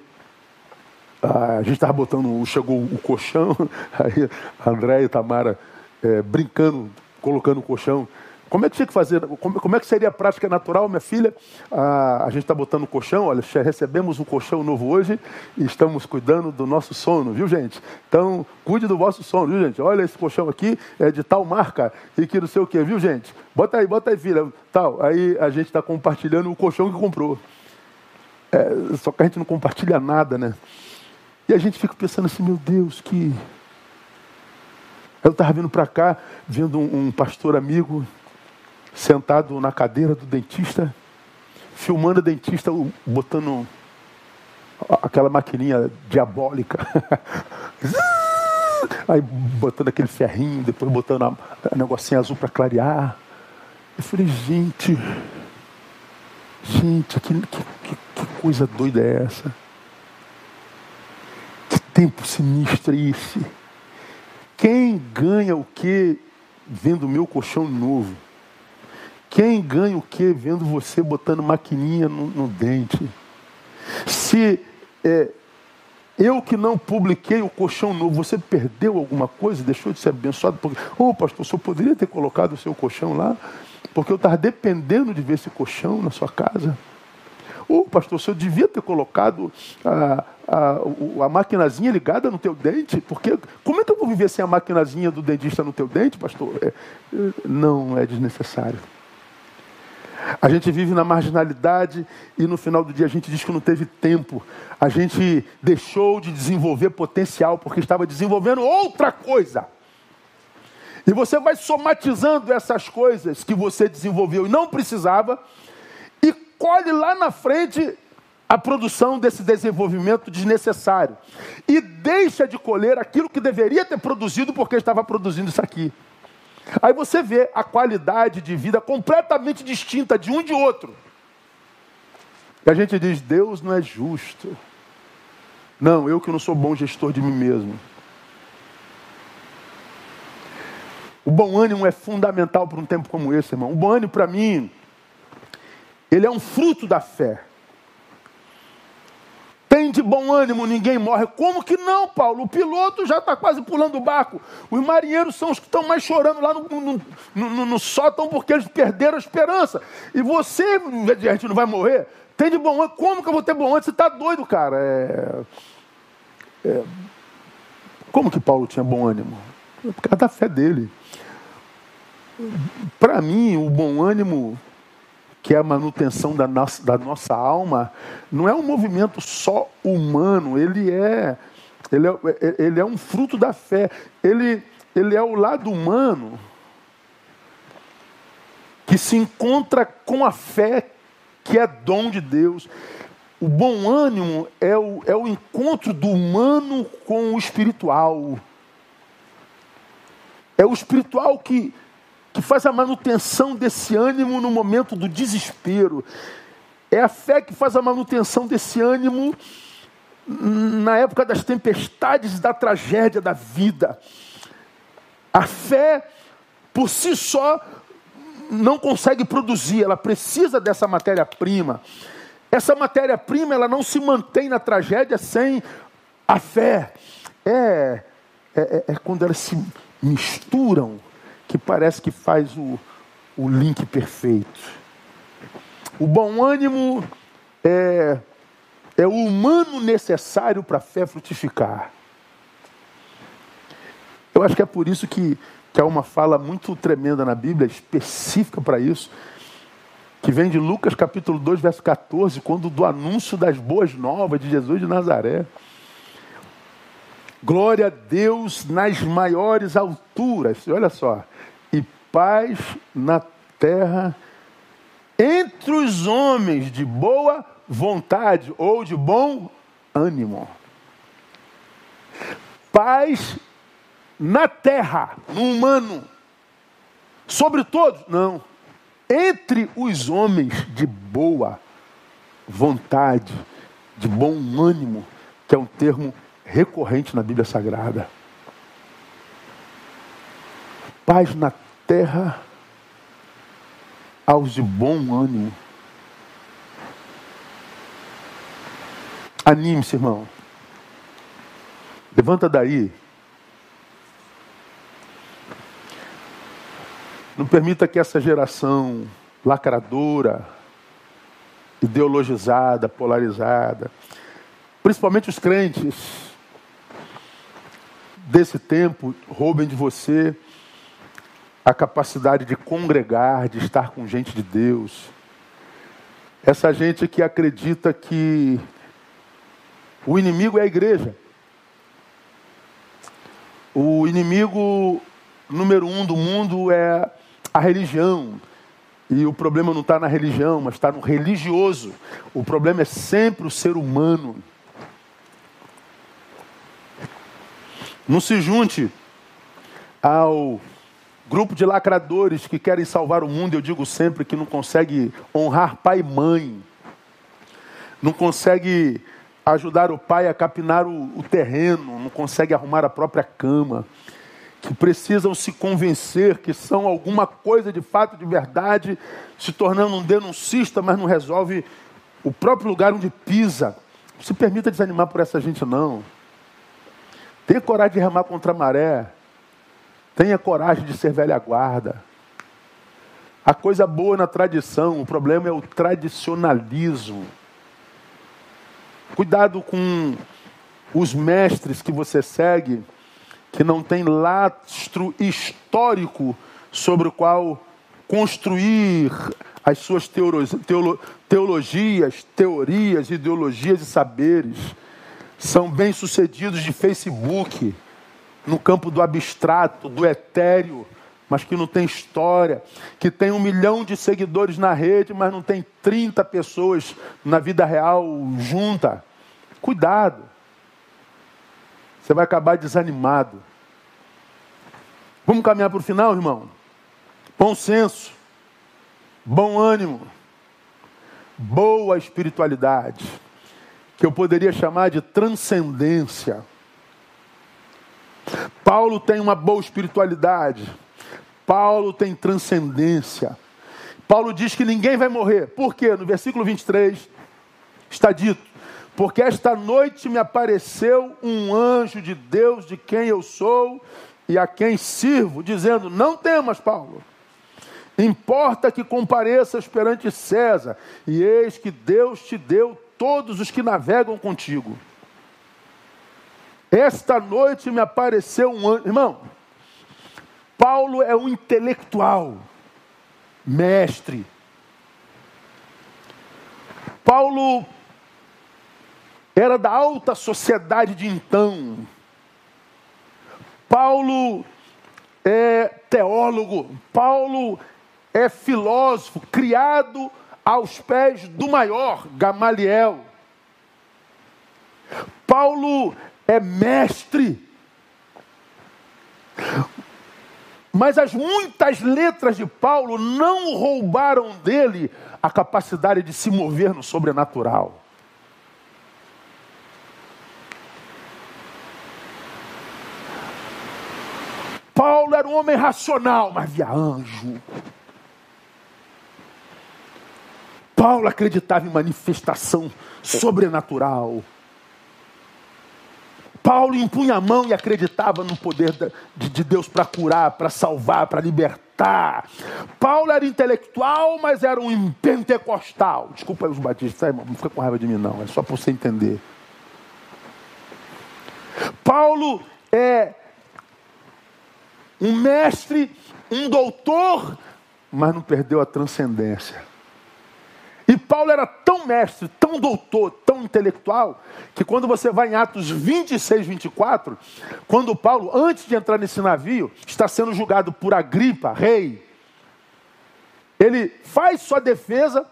a gente estava botando, chegou o colchão, aí André e Tamara é, brincando, colocando o colchão. Como é que tinha que fazer? Como, como é que seria a prática natural, minha filha? a gente está botando o colchão, olha, recebemos um colchão novo hoje e estamos cuidando do nosso sono, viu gente? Então, cuide do vosso sono, viu gente? Olha esse colchão aqui, é de tal marca e que não sei o que, viu gente? Bota aí, bota aí, filha, tal. Aí a gente está compartilhando o colchão que comprou. É, só que a gente não compartilha nada, né? E a gente fica pensando assim, meu Deus, que. Eu estava vindo para cá, vendo um, um pastor amigo sentado na cadeira do dentista, filmando o dentista botando aquela maquininha diabólica. Aí botando aquele ferrinho, depois botando a negocinho azul para clarear. Eu falei, gente, gente, que, que, que coisa doida é essa? Que tempo sinistro é esse? Quem ganha o que vendo meu colchão novo? Quem ganha o que vendo você botando maquininha no, no dente? Se é, eu que não publiquei o colchão novo, você perdeu alguma coisa, deixou de ser abençoado? Porque, ô oh, pastor, o senhor poderia ter colocado o seu colchão lá? Porque eu estava dependendo de ver esse colchão na sua casa. Ô oh, pastor, o senhor devia ter colocado a, a, a maquinazinha ligada no teu dente? Porque como é que eu vou viver sem a maquinazinha do dentista no teu dente, pastor? É, não é desnecessário. A gente vive na marginalidade e no final do dia a gente diz que não teve tempo. A gente deixou de desenvolver potencial porque estava desenvolvendo outra coisa. E você vai somatizando essas coisas que você desenvolveu e não precisava e colhe lá na frente a produção desse desenvolvimento desnecessário. E deixa de colher aquilo que deveria ter produzido porque estava produzindo isso aqui. Aí você vê a qualidade de vida completamente distinta de um de outro. E a gente diz: Deus não é justo. Não, eu que não sou bom gestor de mim mesmo. O bom ânimo é fundamental para um tempo como esse, irmão. O bom ânimo, para mim, ele é um fruto da fé. Tem de bom ânimo, ninguém morre. Como que não, Paulo? O piloto já está quase pulando o barco. Os marinheiros são os que estão mais chorando lá no, no, no, no, sótão porque eles perderam a esperança. E você, a gente não vai morrer? Tem de bom ânimo. Como que eu vou ter bom ânimo? Você está doido, cara. É... É... Como que Paulo tinha bom ânimo? Por causa da fé dele. Para mim, o bom ânimo que é a manutenção da nossa, da nossa alma, não é um movimento só humano, ele é, ele é, ele é um fruto da fé. Ele, ele é o lado humano que se encontra com a fé que é dom de Deus. O bom ânimo é o, é o encontro do humano com o espiritual. É o espiritual que, que faz a manutenção desse ânimo no momento do desespero. É a fé que faz a manutenção desse ânimo na época das tempestades, da tragédia da vida. A fé, por si só, não consegue produzir, ela precisa dessa matéria-prima. Essa matéria-prima, ela não se mantém na tragédia sem a fé. É, é, é, é quando elas se misturam que parece que faz o, o link perfeito. O bom ânimo é, é o humano necessário para a fé frutificar. Eu acho que é por isso que, que há uma fala muito tremenda na Bíblia, específica para isso, que vem de Lucas capítulo 2, verso 14, quando do anúncio das boas novas de Jesus de Nazaré. Glória a Deus nas maiores alturas. Olha só paz na terra entre os homens de boa vontade ou de bom ânimo. Paz na terra, no humano. Sobre todos? Não. Entre os homens de boa vontade, de bom ânimo, que é um termo recorrente na Bíblia Sagrada. Paz na terra aos de bom ânimo. Anime-se, irmão. Levanta daí. Não permita que essa geração lacradora, ideologizada, polarizada, principalmente os crentes desse tempo, roubem de você a capacidade de congregar, de estar com gente de Deus. Essa gente que acredita que o inimigo é a igreja. O inimigo número um do mundo é a religião. E o problema não está na religião, mas está no religioso. O problema é sempre o ser humano. Não se junte ao grupo de lacradores que querem salvar o mundo. Eu digo sempre que não consegue honrar pai e mãe, não consegue ajudar o pai a capinar o, o terreno, não consegue arrumar a própria cama que precisam se convencer que são alguma coisa de fato, de verdade, se tornando um denuncista, mas não resolve o próprio lugar onde pisa. Não se permita desanimar por essa gente, não. Tenha coragem de remar contra a maré. Tenha coragem de ser velha guarda. A coisa boa na tradição, o problema é o tradicionalismo. Cuidado com os mestres que você segue que não tem lastro histórico sobre o qual construir as suas teologias, teorias, ideologias e saberes. São bem-sucedidos de Facebook, no campo do abstrato, do etéreo, mas que não tem história, que tem um milhão de seguidores na rede, mas não tem 30 pessoas na vida real junta. Cuidado. Você vai acabar desanimado. Vamos caminhar para o final, irmão? Bom senso, bom ânimo, boa espiritualidade, que eu poderia chamar de transcendência. Paulo tem uma boa espiritualidade, Paulo tem transcendência. Paulo diz que ninguém vai morrer. Por quê? No versículo 23 está dito: porque esta noite me apareceu um anjo de Deus, de quem eu sou e a quem sirvo, dizendo: Não temas, Paulo. Importa que compareças perante César, e eis que Deus te deu todos os que navegam contigo. Esta noite me apareceu um anjo. Irmão, Paulo é um intelectual, mestre. Paulo era da alta sociedade de então. Paulo é teólogo, Paulo é filósofo, criado aos pés do maior, Gamaliel. Paulo é mestre. Mas as muitas letras de Paulo não roubaram dele a capacidade de se mover no sobrenatural. Paulo era um homem racional, mas via anjo. Paulo acreditava em manifestação sobrenatural. Paulo impunha a mão e acreditava no poder de Deus para curar, para salvar, para libertar. Paulo era intelectual, mas era um pentecostal. Desculpa os batistas, irmão, não fica com raiva de mim, não. É só para você entender. Paulo é um mestre, um doutor, mas não perdeu a transcendência. E Paulo era tão mestre, tão doutor, tão intelectual, que quando você vai em Atos 26, 24, quando Paulo, antes de entrar nesse navio, está sendo julgado por Agripa, rei, ele faz sua defesa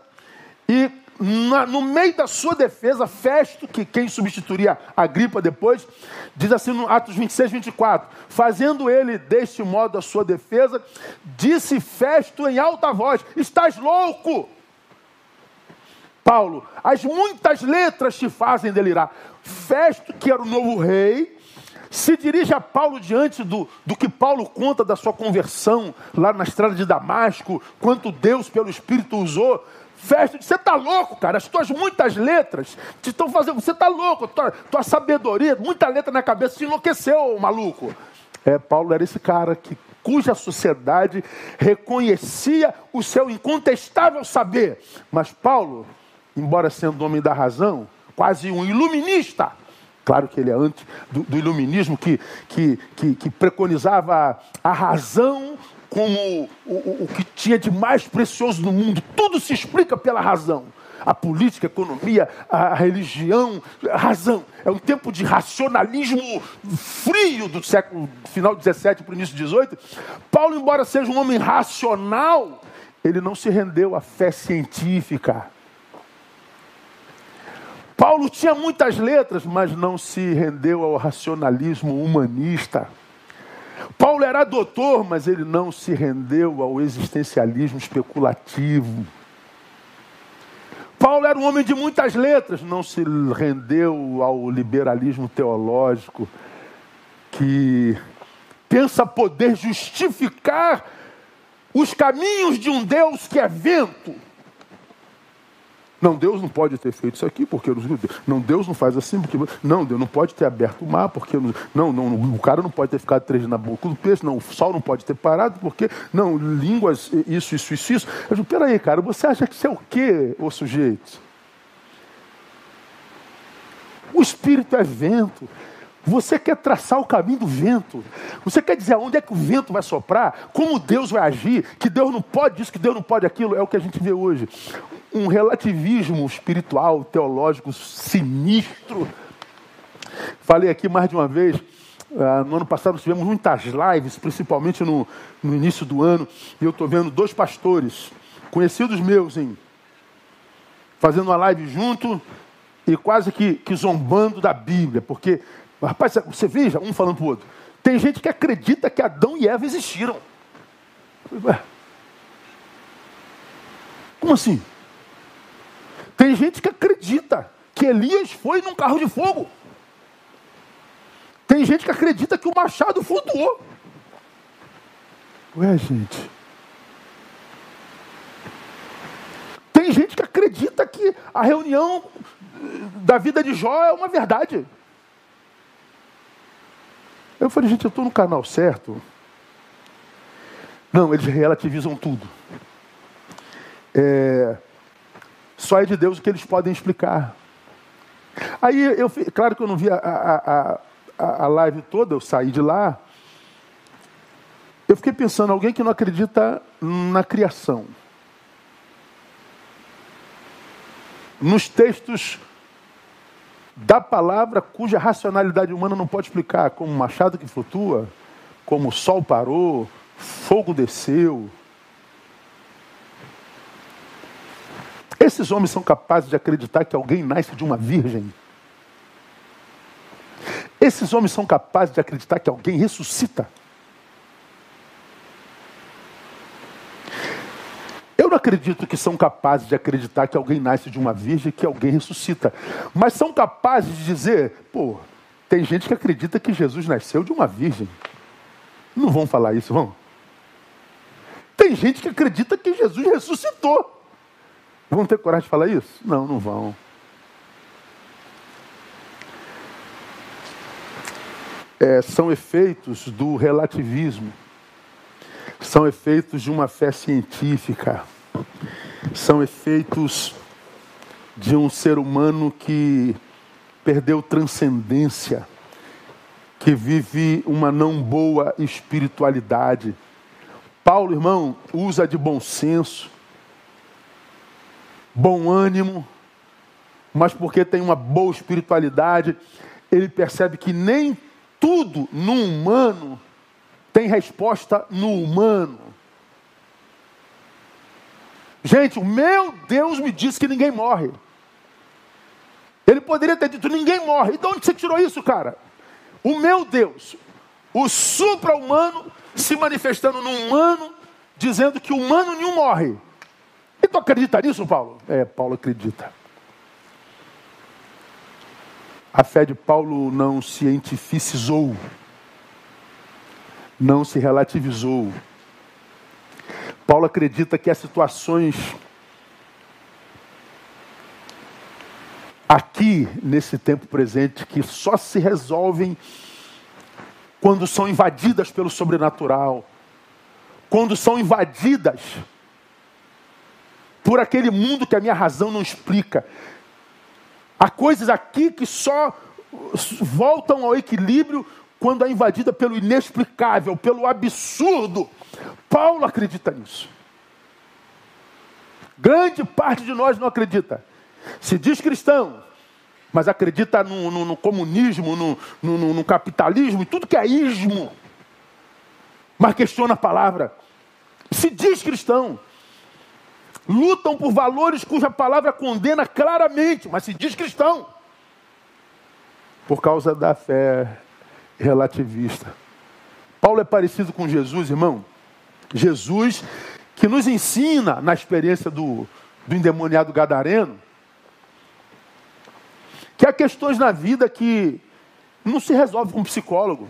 e na, no meio da sua defesa, Festo, que quem substituiria a gripa depois, diz assim no Atos 26, 24: Fazendo ele deste modo a sua defesa, disse Festo em alta voz: Estás louco! Paulo, as muitas letras te fazem delirar. Festo, que era o novo rei, se dirige a Paulo diante do, do que Paulo conta da sua conversão lá na estrada de Damasco, quanto Deus, pelo Espírito, usou festa. Você está louco, cara. As tuas muitas letras te estão fazendo. Você está louco. Tua, tua sabedoria, muita letra na cabeça, te enlouqueceu, maluco. É, Paulo era esse cara que, cuja sociedade reconhecia o seu incontestável saber. Mas Paulo, embora sendo homem da razão, quase um iluminista, Claro que ele é antes do, do iluminismo que, que, que, que, preconizava a razão como o, o, o que tinha de mais precioso no mundo. Tudo se explica pela razão. a política, a economia, a religião, a razão. É um tempo de racionalismo frio do século final 17 para o início 18. Paulo, embora seja um homem racional, ele não se rendeu à fé científica. Paulo tinha muitas letras, mas não se rendeu ao racionalismo humanista. Paulo era doutor, mas ele não se rendeu ao existencialismo especulativo. Paulo era um homem de muitas letras, não se rendeu ao liberalismo teológico que pensa poder justificar os caminhos de um Deus que é vento. Não, Deus não pode ter feito isso aqui, porque não, Deus não faz assim, porque não, Deus não pode ter aberto o mar, porque não, não, o cara não pode ter ficado três na boca do peixe, não, o sol não pode ter parado, porque não, línguas, isso, isso, isso, isso. Eu digo, peraí, cara, você acha que isso é o quê, o sujeito? O espírito é vento. Você quer traçar o caminho do vento. Você quer dizer onde é que o vento vai soprar, como Deus vai agir, que Deus não pode isso, que Deus não pode aquilo. É o que a gente vê hoje. Um relativismo espiritual, teológico, sinistro. Falei aqui mais de uma vez. Uh, no ano passado tivemos muitas lives, principalmente no, no início do ano, e eu estou vendo dois pastores, conhecidos meus, hein, fazendo uma live junto e quase que, que zombando da Bíblia, porque Rapaz, você veja, um falando para o outro. Tem gente que acredita que Adão e Eva existiram. Como assim? Tem gente que acredita que Elias foi num carro de fogo. Tem gente que acredita que o machado flutuou. Ué, gente. Tem gente que acredita que a reunião da vida de Jó é uma verdade. Eu falei, gente, eu estou no canal certo. Não, eles relativizam tudo. É, só é de Deus o que eles podem explicar. Aí eu, claro que eu não vi a, a, a, a live toda, eu saí de lá. Eu fiquei pensando, alguém que não acredita na criação. Nos textos da palavra cuja racionalidade humana não pode explicar, como um machado que flutua, como o sol parou, fogo desceu. Esses homens são capazes de acreditar que alguém nasce de uma virgem. Esses homens são capazes de acreditar que alguém ressuscita. Não acredito que são capazes de acreditar que alguém nasce de uma virgem e que alguém ressuscita. Mas são capazes de dizer, pô, tem gente que acredita que Jesus nasceu de uma virgem. Não vão falar isso, vão? Tem gente que acredita que Jesus ressuscitou. Vão ter coragem de falar isso? Não, não vão. É, são efeitos do relativismo, são efeitos de uma fé científica são efeitos de um ser humano que perdeu transcendência, que vive uma não boa espiritualidade. Paulo, irmão, usa de bom senso, bom ânimo, mas porque tem uma boa espiritualidade, ele percebe que nem tudo no humano tem resposta no humano. Gente, o meu Deus me disse que ninguém morre. Ele poderia ter dito: ninguém morre. Então onde você tirou isso, cara? O meu Deus, o supra-humano se manifestando no humano, dizendo que humano nenhum morre. E tu acredita nisso, Paulo? É, Paulo acredita. A fé de Paulo não cientificizou, não se relativizou. Paulo acredita que as situações aqui, nesse tempo presente, que só se resolvem quando são invadidas pelo sobrenatural, quando são invadidas por aquele mundo que a minha razão não explica. Há coisas aqui que só voltam ao equilíbrio quando é invadida pelo inexplicável, pelo absurdo. Paulo acredita nisso. Grande parte de nós não acredita. Se diz cristão, mas acredita no, no, no comunismo, no, no, capitalismo, tudo que é ismo, mas questiona a palavra. Se diz cristão, lutam por valores cuja palavra condena claramente, mas se diz cristão, por causa da fé relativista. Paulo é parecido com Jesus, irmão. Jesus que nos ensina na experiência do, do endemoniado gadareno que há questões na vida que não se resolve com psicólogo,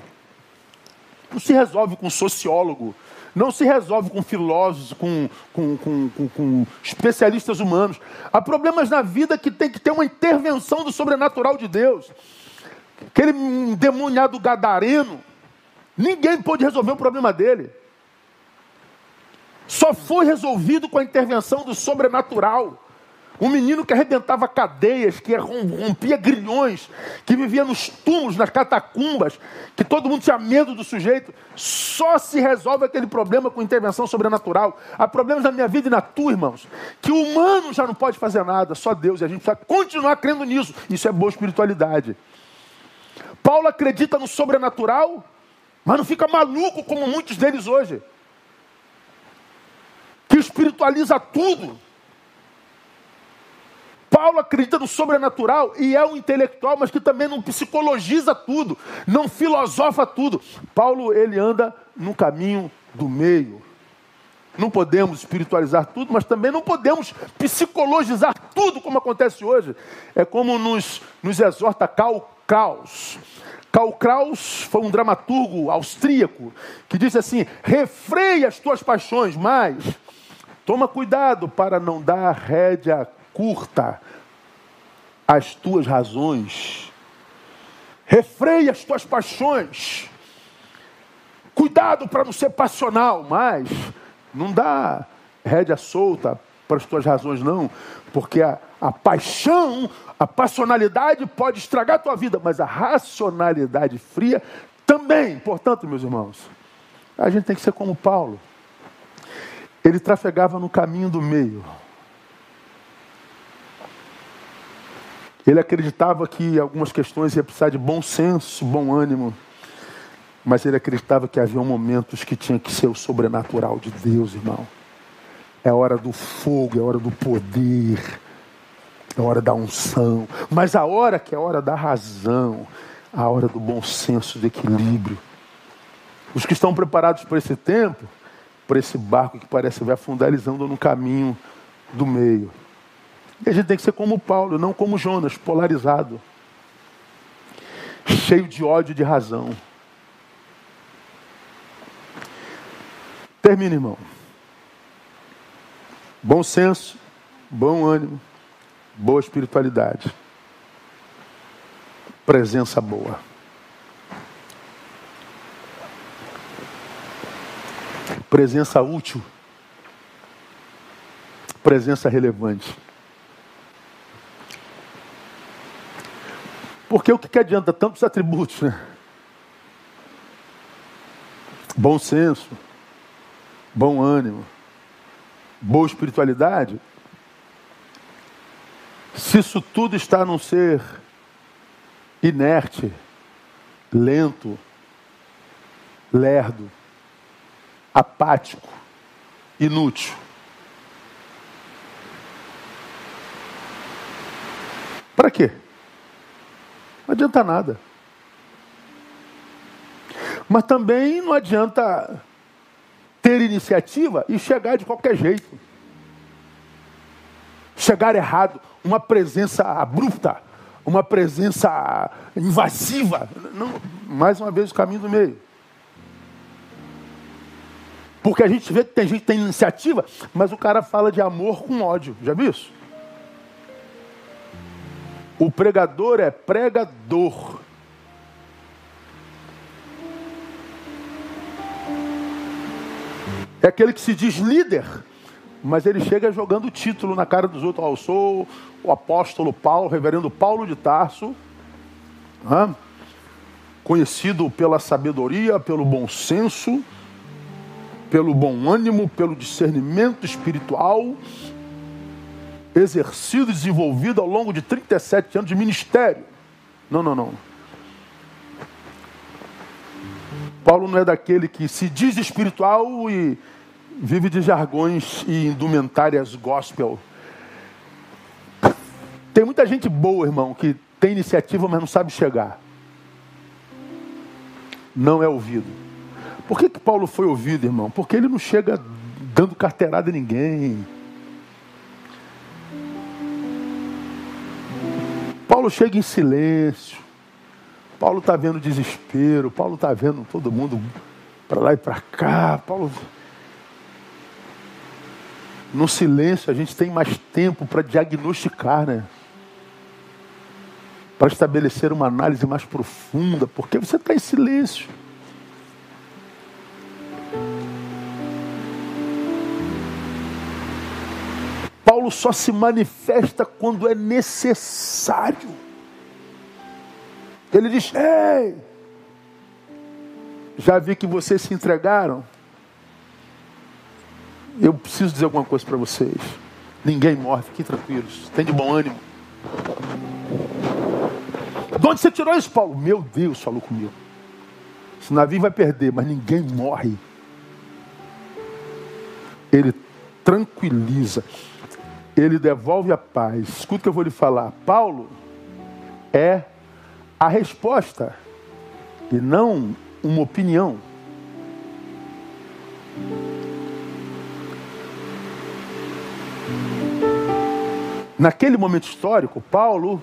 não se resolve com sociólogo, não se resolve com filósofos, com, com, com, com, especialistas humanos. Há problemas na vida que tem que ter uma intervenção do sobrenatural de Deus. Aquele endemoniado gadareno, ninguém pôde resolver o problema dele. Só foi resolvido com a intervenção do sobrenatural. Um menino que arrebentava cadeias, que rompia grilhões, que vivia nos túmulos, nas catacumbas, que todo mundo tinha medo do sujeito. Só se resolve aquele problema com intervenção sobrenatural. Há problemas na minha vida e na tua, irmãos, que o humano já não pode fazer nada, só Deus. E a gente precisa continuar crendo nisso. Isso é boa espiritualidade. Paulo acredita no sobrenatural, mas não fica maluco como muitos deles hoje espiritualiza tudo. Paulo acredita no sobrenatural e é um intelectual, mas que também não psicologiza tudo, não filosofa tudo. Paulo, ele anda no caminho do meio. Não podemos espiritualizar tudo, mas também não podemos psicologizar tudo como acontece hoje. É como nos, nos exorta Karl Kraus. Karl Kraus foi um dramaturgo austríaco que disse assim: refreia as tuas paixões, mas Toma cuidado para não dar rédea curta às tuas razões. Refreia as tuas paixões. Cuidado para não ser passional, mas não dá rédea solta para as tuas razões, não, porque a, a paixão, a passionalidade pode estragar a tua vida, mas a racionalidade fria também. Portanto, meus irmãos, a gente tem que ser como Paulo. Ele trafegava no caminho do meio. Ele acreditava que algumas questões ia precisar de bom senso, bom ânimo. Mas ele acreditava que havia momentos que tinha que ser o sobrenatural de Deus, irmão. É hora do fogo, é hora do poder, é hora da unção. Mas a hora que é a hora da razão, a hora do bom senso, do equilíbrio. Os que estão preparados para esse tempo, por esse barco que parece vai afundar, eles andam no caminho do meio. E a gente tem que ser como Paulo, não como Jonas, polarizado, cheio de ódio e de razão. Termina, irmão. Bom senso, bom ânimo, boa espiritualidade, presença boa. Presença útil. Presença relevante. Porque o que, que adianta tantos atributos, né? Bom senso, bom ânimo, boa espiritualidade. Se isso tudo está num ser inerte, lento, lerdo, apático, inútil. Para quê? Não adianta nada. Mas também não adianta ter iniciativa e chegar de qualquer jeito. Chegar errado, uma presença abrupta, uma presença invasiva. Não, mais uma vez o caminho do meio. Porque a gente vê que tem gente que tem iniciativa, mas o cara fala de amor com ódio. Já viu isso? O pregador é pregador. É aquele que se diz líder, mas ele chega jogando o título na cara dos outros. Oh, eu sou o apóstolo Paulo, reverendo Paulo de Tarso, conhecido pela sabedoria, pelo bom senso pelo bom ânimo, pelo discernimento espiritual, exercido e desenvolvido ao longo de 37 anos de ministério. Não, não, não. Paulo não é daquele que se diz espiritual e vive de jargões e indumentárias gospel. Tem muita gente boa, irmão, que tem iniciativa, mas não sabe chegar. Não é ouvido. Por que, que Paulo foi ouvido, irmão? Porque ele não chega dando carteirada em ninguém. Paulo chega em silêncio. Paulo está vendo desespero. Paulo está vendo todo mundo para lá e para cá. Paulo. No silêncio a gente tem mais tempo para diagnosticar, né? Para estabelecer uma análise mais profunda, porque você está em silêncio. Paulo só se manifesta quando é necessário. Ele diz: Ei, já vi que vocês se entregaram. Eu preciso dizer alguma coisa para vocês. Ninguém morre, fiquem tranquilos. Tem de bom ânimo. De onde você tirou isso, Paulo? Meu Deus, falou comigo. Esse navio vai perder, mas ninguém morre. Ele tranquiliza ele devolve a paz. Escuta o que eu vou lhe falar. Paulo é a resposta e não uma opinião. Naquele momento histórico, Paulo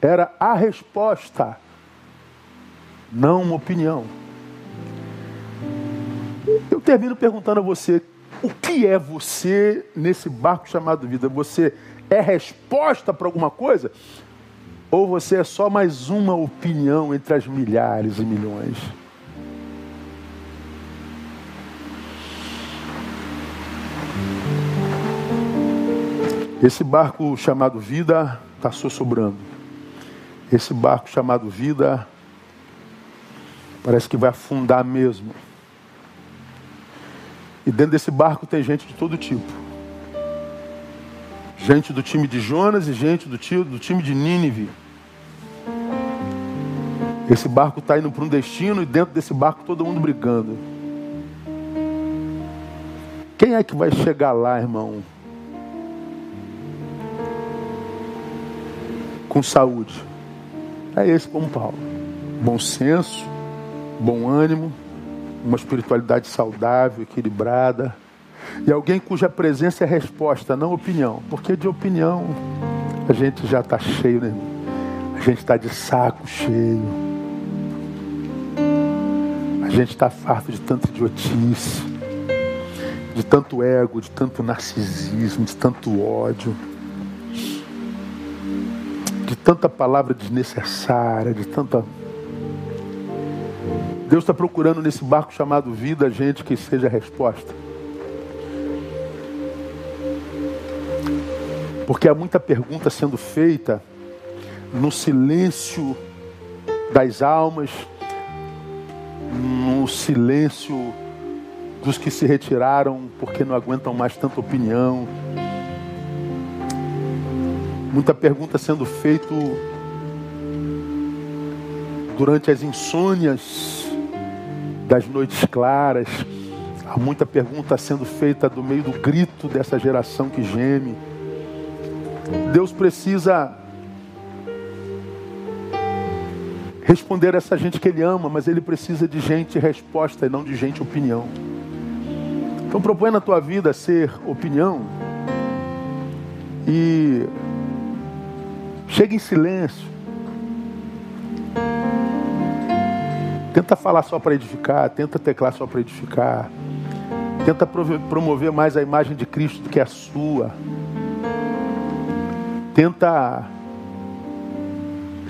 era a resposta, não uma opinião. Eu termino perguntando a você: o que é você nesse barco chamado vida? Você é resposta para alguma coisa? Ou você é só mais uma opinião entre as milhares e milhões? Esse barco chamado vida está sobrando. Esse barco chamado vida parece que vai afundar mesmo. E dentro desse barco tem gente de todo tipo. Gente do time de Jonas e gente do, tio, do time de Nínive. Esse barco está indo para um destino e dentro desse barco todo mundo brigando. Quem é que vai chegar lá, irmão? Com saúde. É esse como Paulo. Bom senso, bom ânimo uma espiritualidade saudável, equilibrada. E alguém cuja presença é resposta, não opinião. Porque de opinião a gente já está cheio, né? A gente está de saco cheio. A gente está farto de tanta idiotice, de tanto ego, de tanto narcisismo, de tanto ódio, de tanta palavra desnecessária, de tanta Deus está procurando nesse barco chamado vida gente que seja a resposta. Porque há muita pergunta sendo feita no silêncio das almas, no silêncio dos que se retiraram porque não aguentam mais tanta opinião. Muita pergunta sendo feita durante as insônias das noites claras. Há muita pergunta sendo feita do meio do grito dessa geração que geme. Deus precisa responder essa gente que Ele ama, mas Ele precisa de gente resposta e não de gente opinião. Então propõe na tua vida ser opinião e chega em silêncio Tenta falar só para edificar, tenta teclar só para edificar. Tenta promover mais a imagem de Cristo do que a sua. Tenta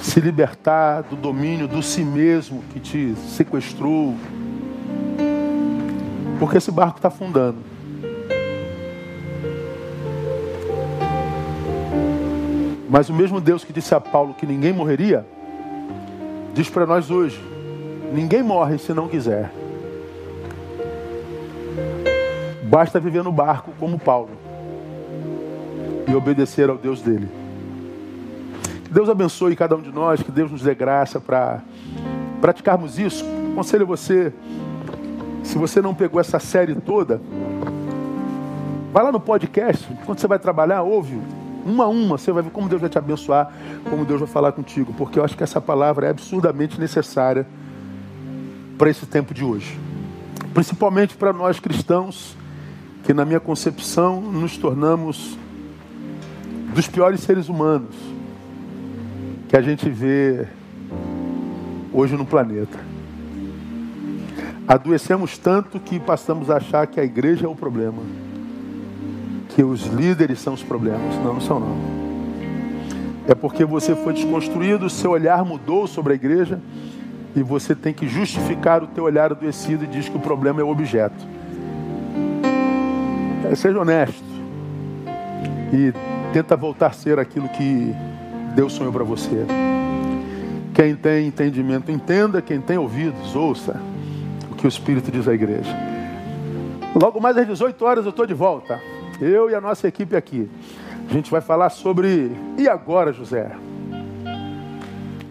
se libertar do domínio do si mesmo que te sequestrou. Porque esse barco está afundando. Mas o mesmo Deus que disse a Paulo que ninguém morreria, diz para nós hoje: Ninguém morre se não quiser. Basta viver no barco como Paulo. e obedecer ao Deus dele. Que Deus abençoe cada um de nós, que Deus nos dê graça para praticarmos isso. Aconselho você, se você não pegou essa série toda, vai lá no podcast, quando você vai trabalhar, ouve uma a uma, você vai ver como Deus vai te abençoar, como Deus vai falar contigo, porque eu acho que essa palavra é absurdamente necessária para esse tempo de hoje. Principalmente para nós cristãos, que na minha concepção nos tornamos dos piores seres humanos que a gente vê hoje no planeta. Adoecemos tanto que passamos a achar que a igreja é o problema, que os líderes são os problemas. Não, não são não. É porque você foi desconstruído, seu olhar mudou sobre a igreja e você tem que justificar o teu olhar adoecido e diz que o problema é o objeto. É, seja honesto e tenta voltar a ser aquilo que Deus sonhou para você. Quem tem entendimento, entenda. Quem tem ouvidos, ouça o que o Espírito diz à igreja. Logo mais às 18 horas eu estou de volta. Eu e a nossa equipe aqui. A gente vai falar sobre. E agora, José?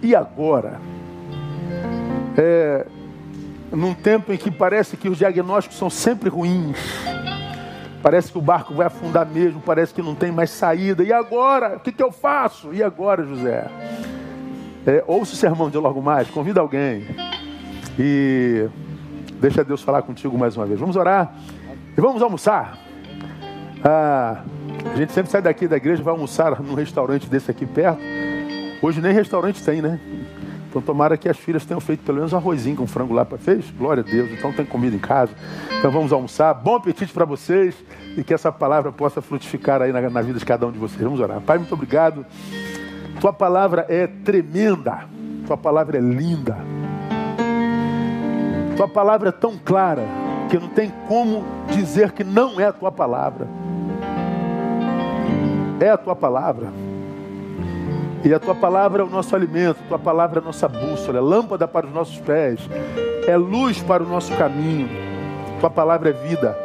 E agora? É, num tempo em que parece que os diagnósticos são sempre ruins. Parece que o barco vai afundar mesmo, parece que não tem mais saída. E agora? O que, que eu faço? E agora, José? É, ouça o sermão de logo mais, convida alguém. E deixa Deus falar contigo mais uma vez. Vamos orar e vamos almoçar. Ah, a gente sempre sai daqui da igreja vai almoçar num restaurante desse aqui perto. Hoje nem restaurante tem, né? Então tomara que as filhas tenham feito pelo menos um arrozinho com frango lá para fez. Glória a Deus. Então tem comida em casa. Então vamos almoçar. Bom apetite para vocês e que essa palavra possa frutificar aí na, na vida de cada um de vocês. Vamos orar. Pai, muito obrigado. Tua palavra é tremenda. Tua palavra é linda. Tua palavra é tão clara que não tem como dizer que não é a tua palavra. É a tua palavra. E a tua palavra é o nosso alimento, a tua palavra é a nossa bússola, é lâmpada para os nossos pés, é luz para o nosso caminho. Tua palavra é vida.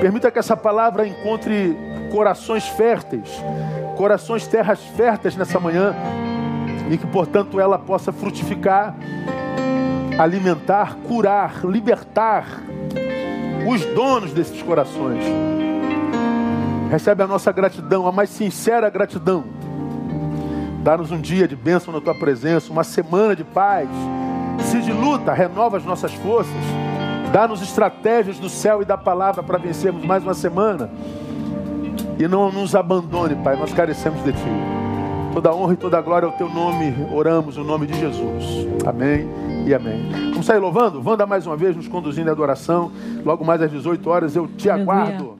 Permita que essa palavra encontre corações férteis, corações terras férteis nessa manhã e que, portanto, ela possa frutificar, alimentar, curar, libertar os donos desses corações. Recebe a nossa gratidão, a mais sincera gratidão. Dá-nos um dia de bênção na tua presença, uma semana de paz. Se de luta, renova as nossas forças. Dá-nos estratégias do céu e da palavra para vencermos mais uma semana. E não nos abandone, Pai, nós carecemos de Ti. Toda honra e toda glória ao Teu nome, oramos no nome de Jesus. Amém e amém. Vamos sair louvando? Wanda mais uma vez nos conduzindo à adoração. Logo mais às 18 horas eu te aguardo.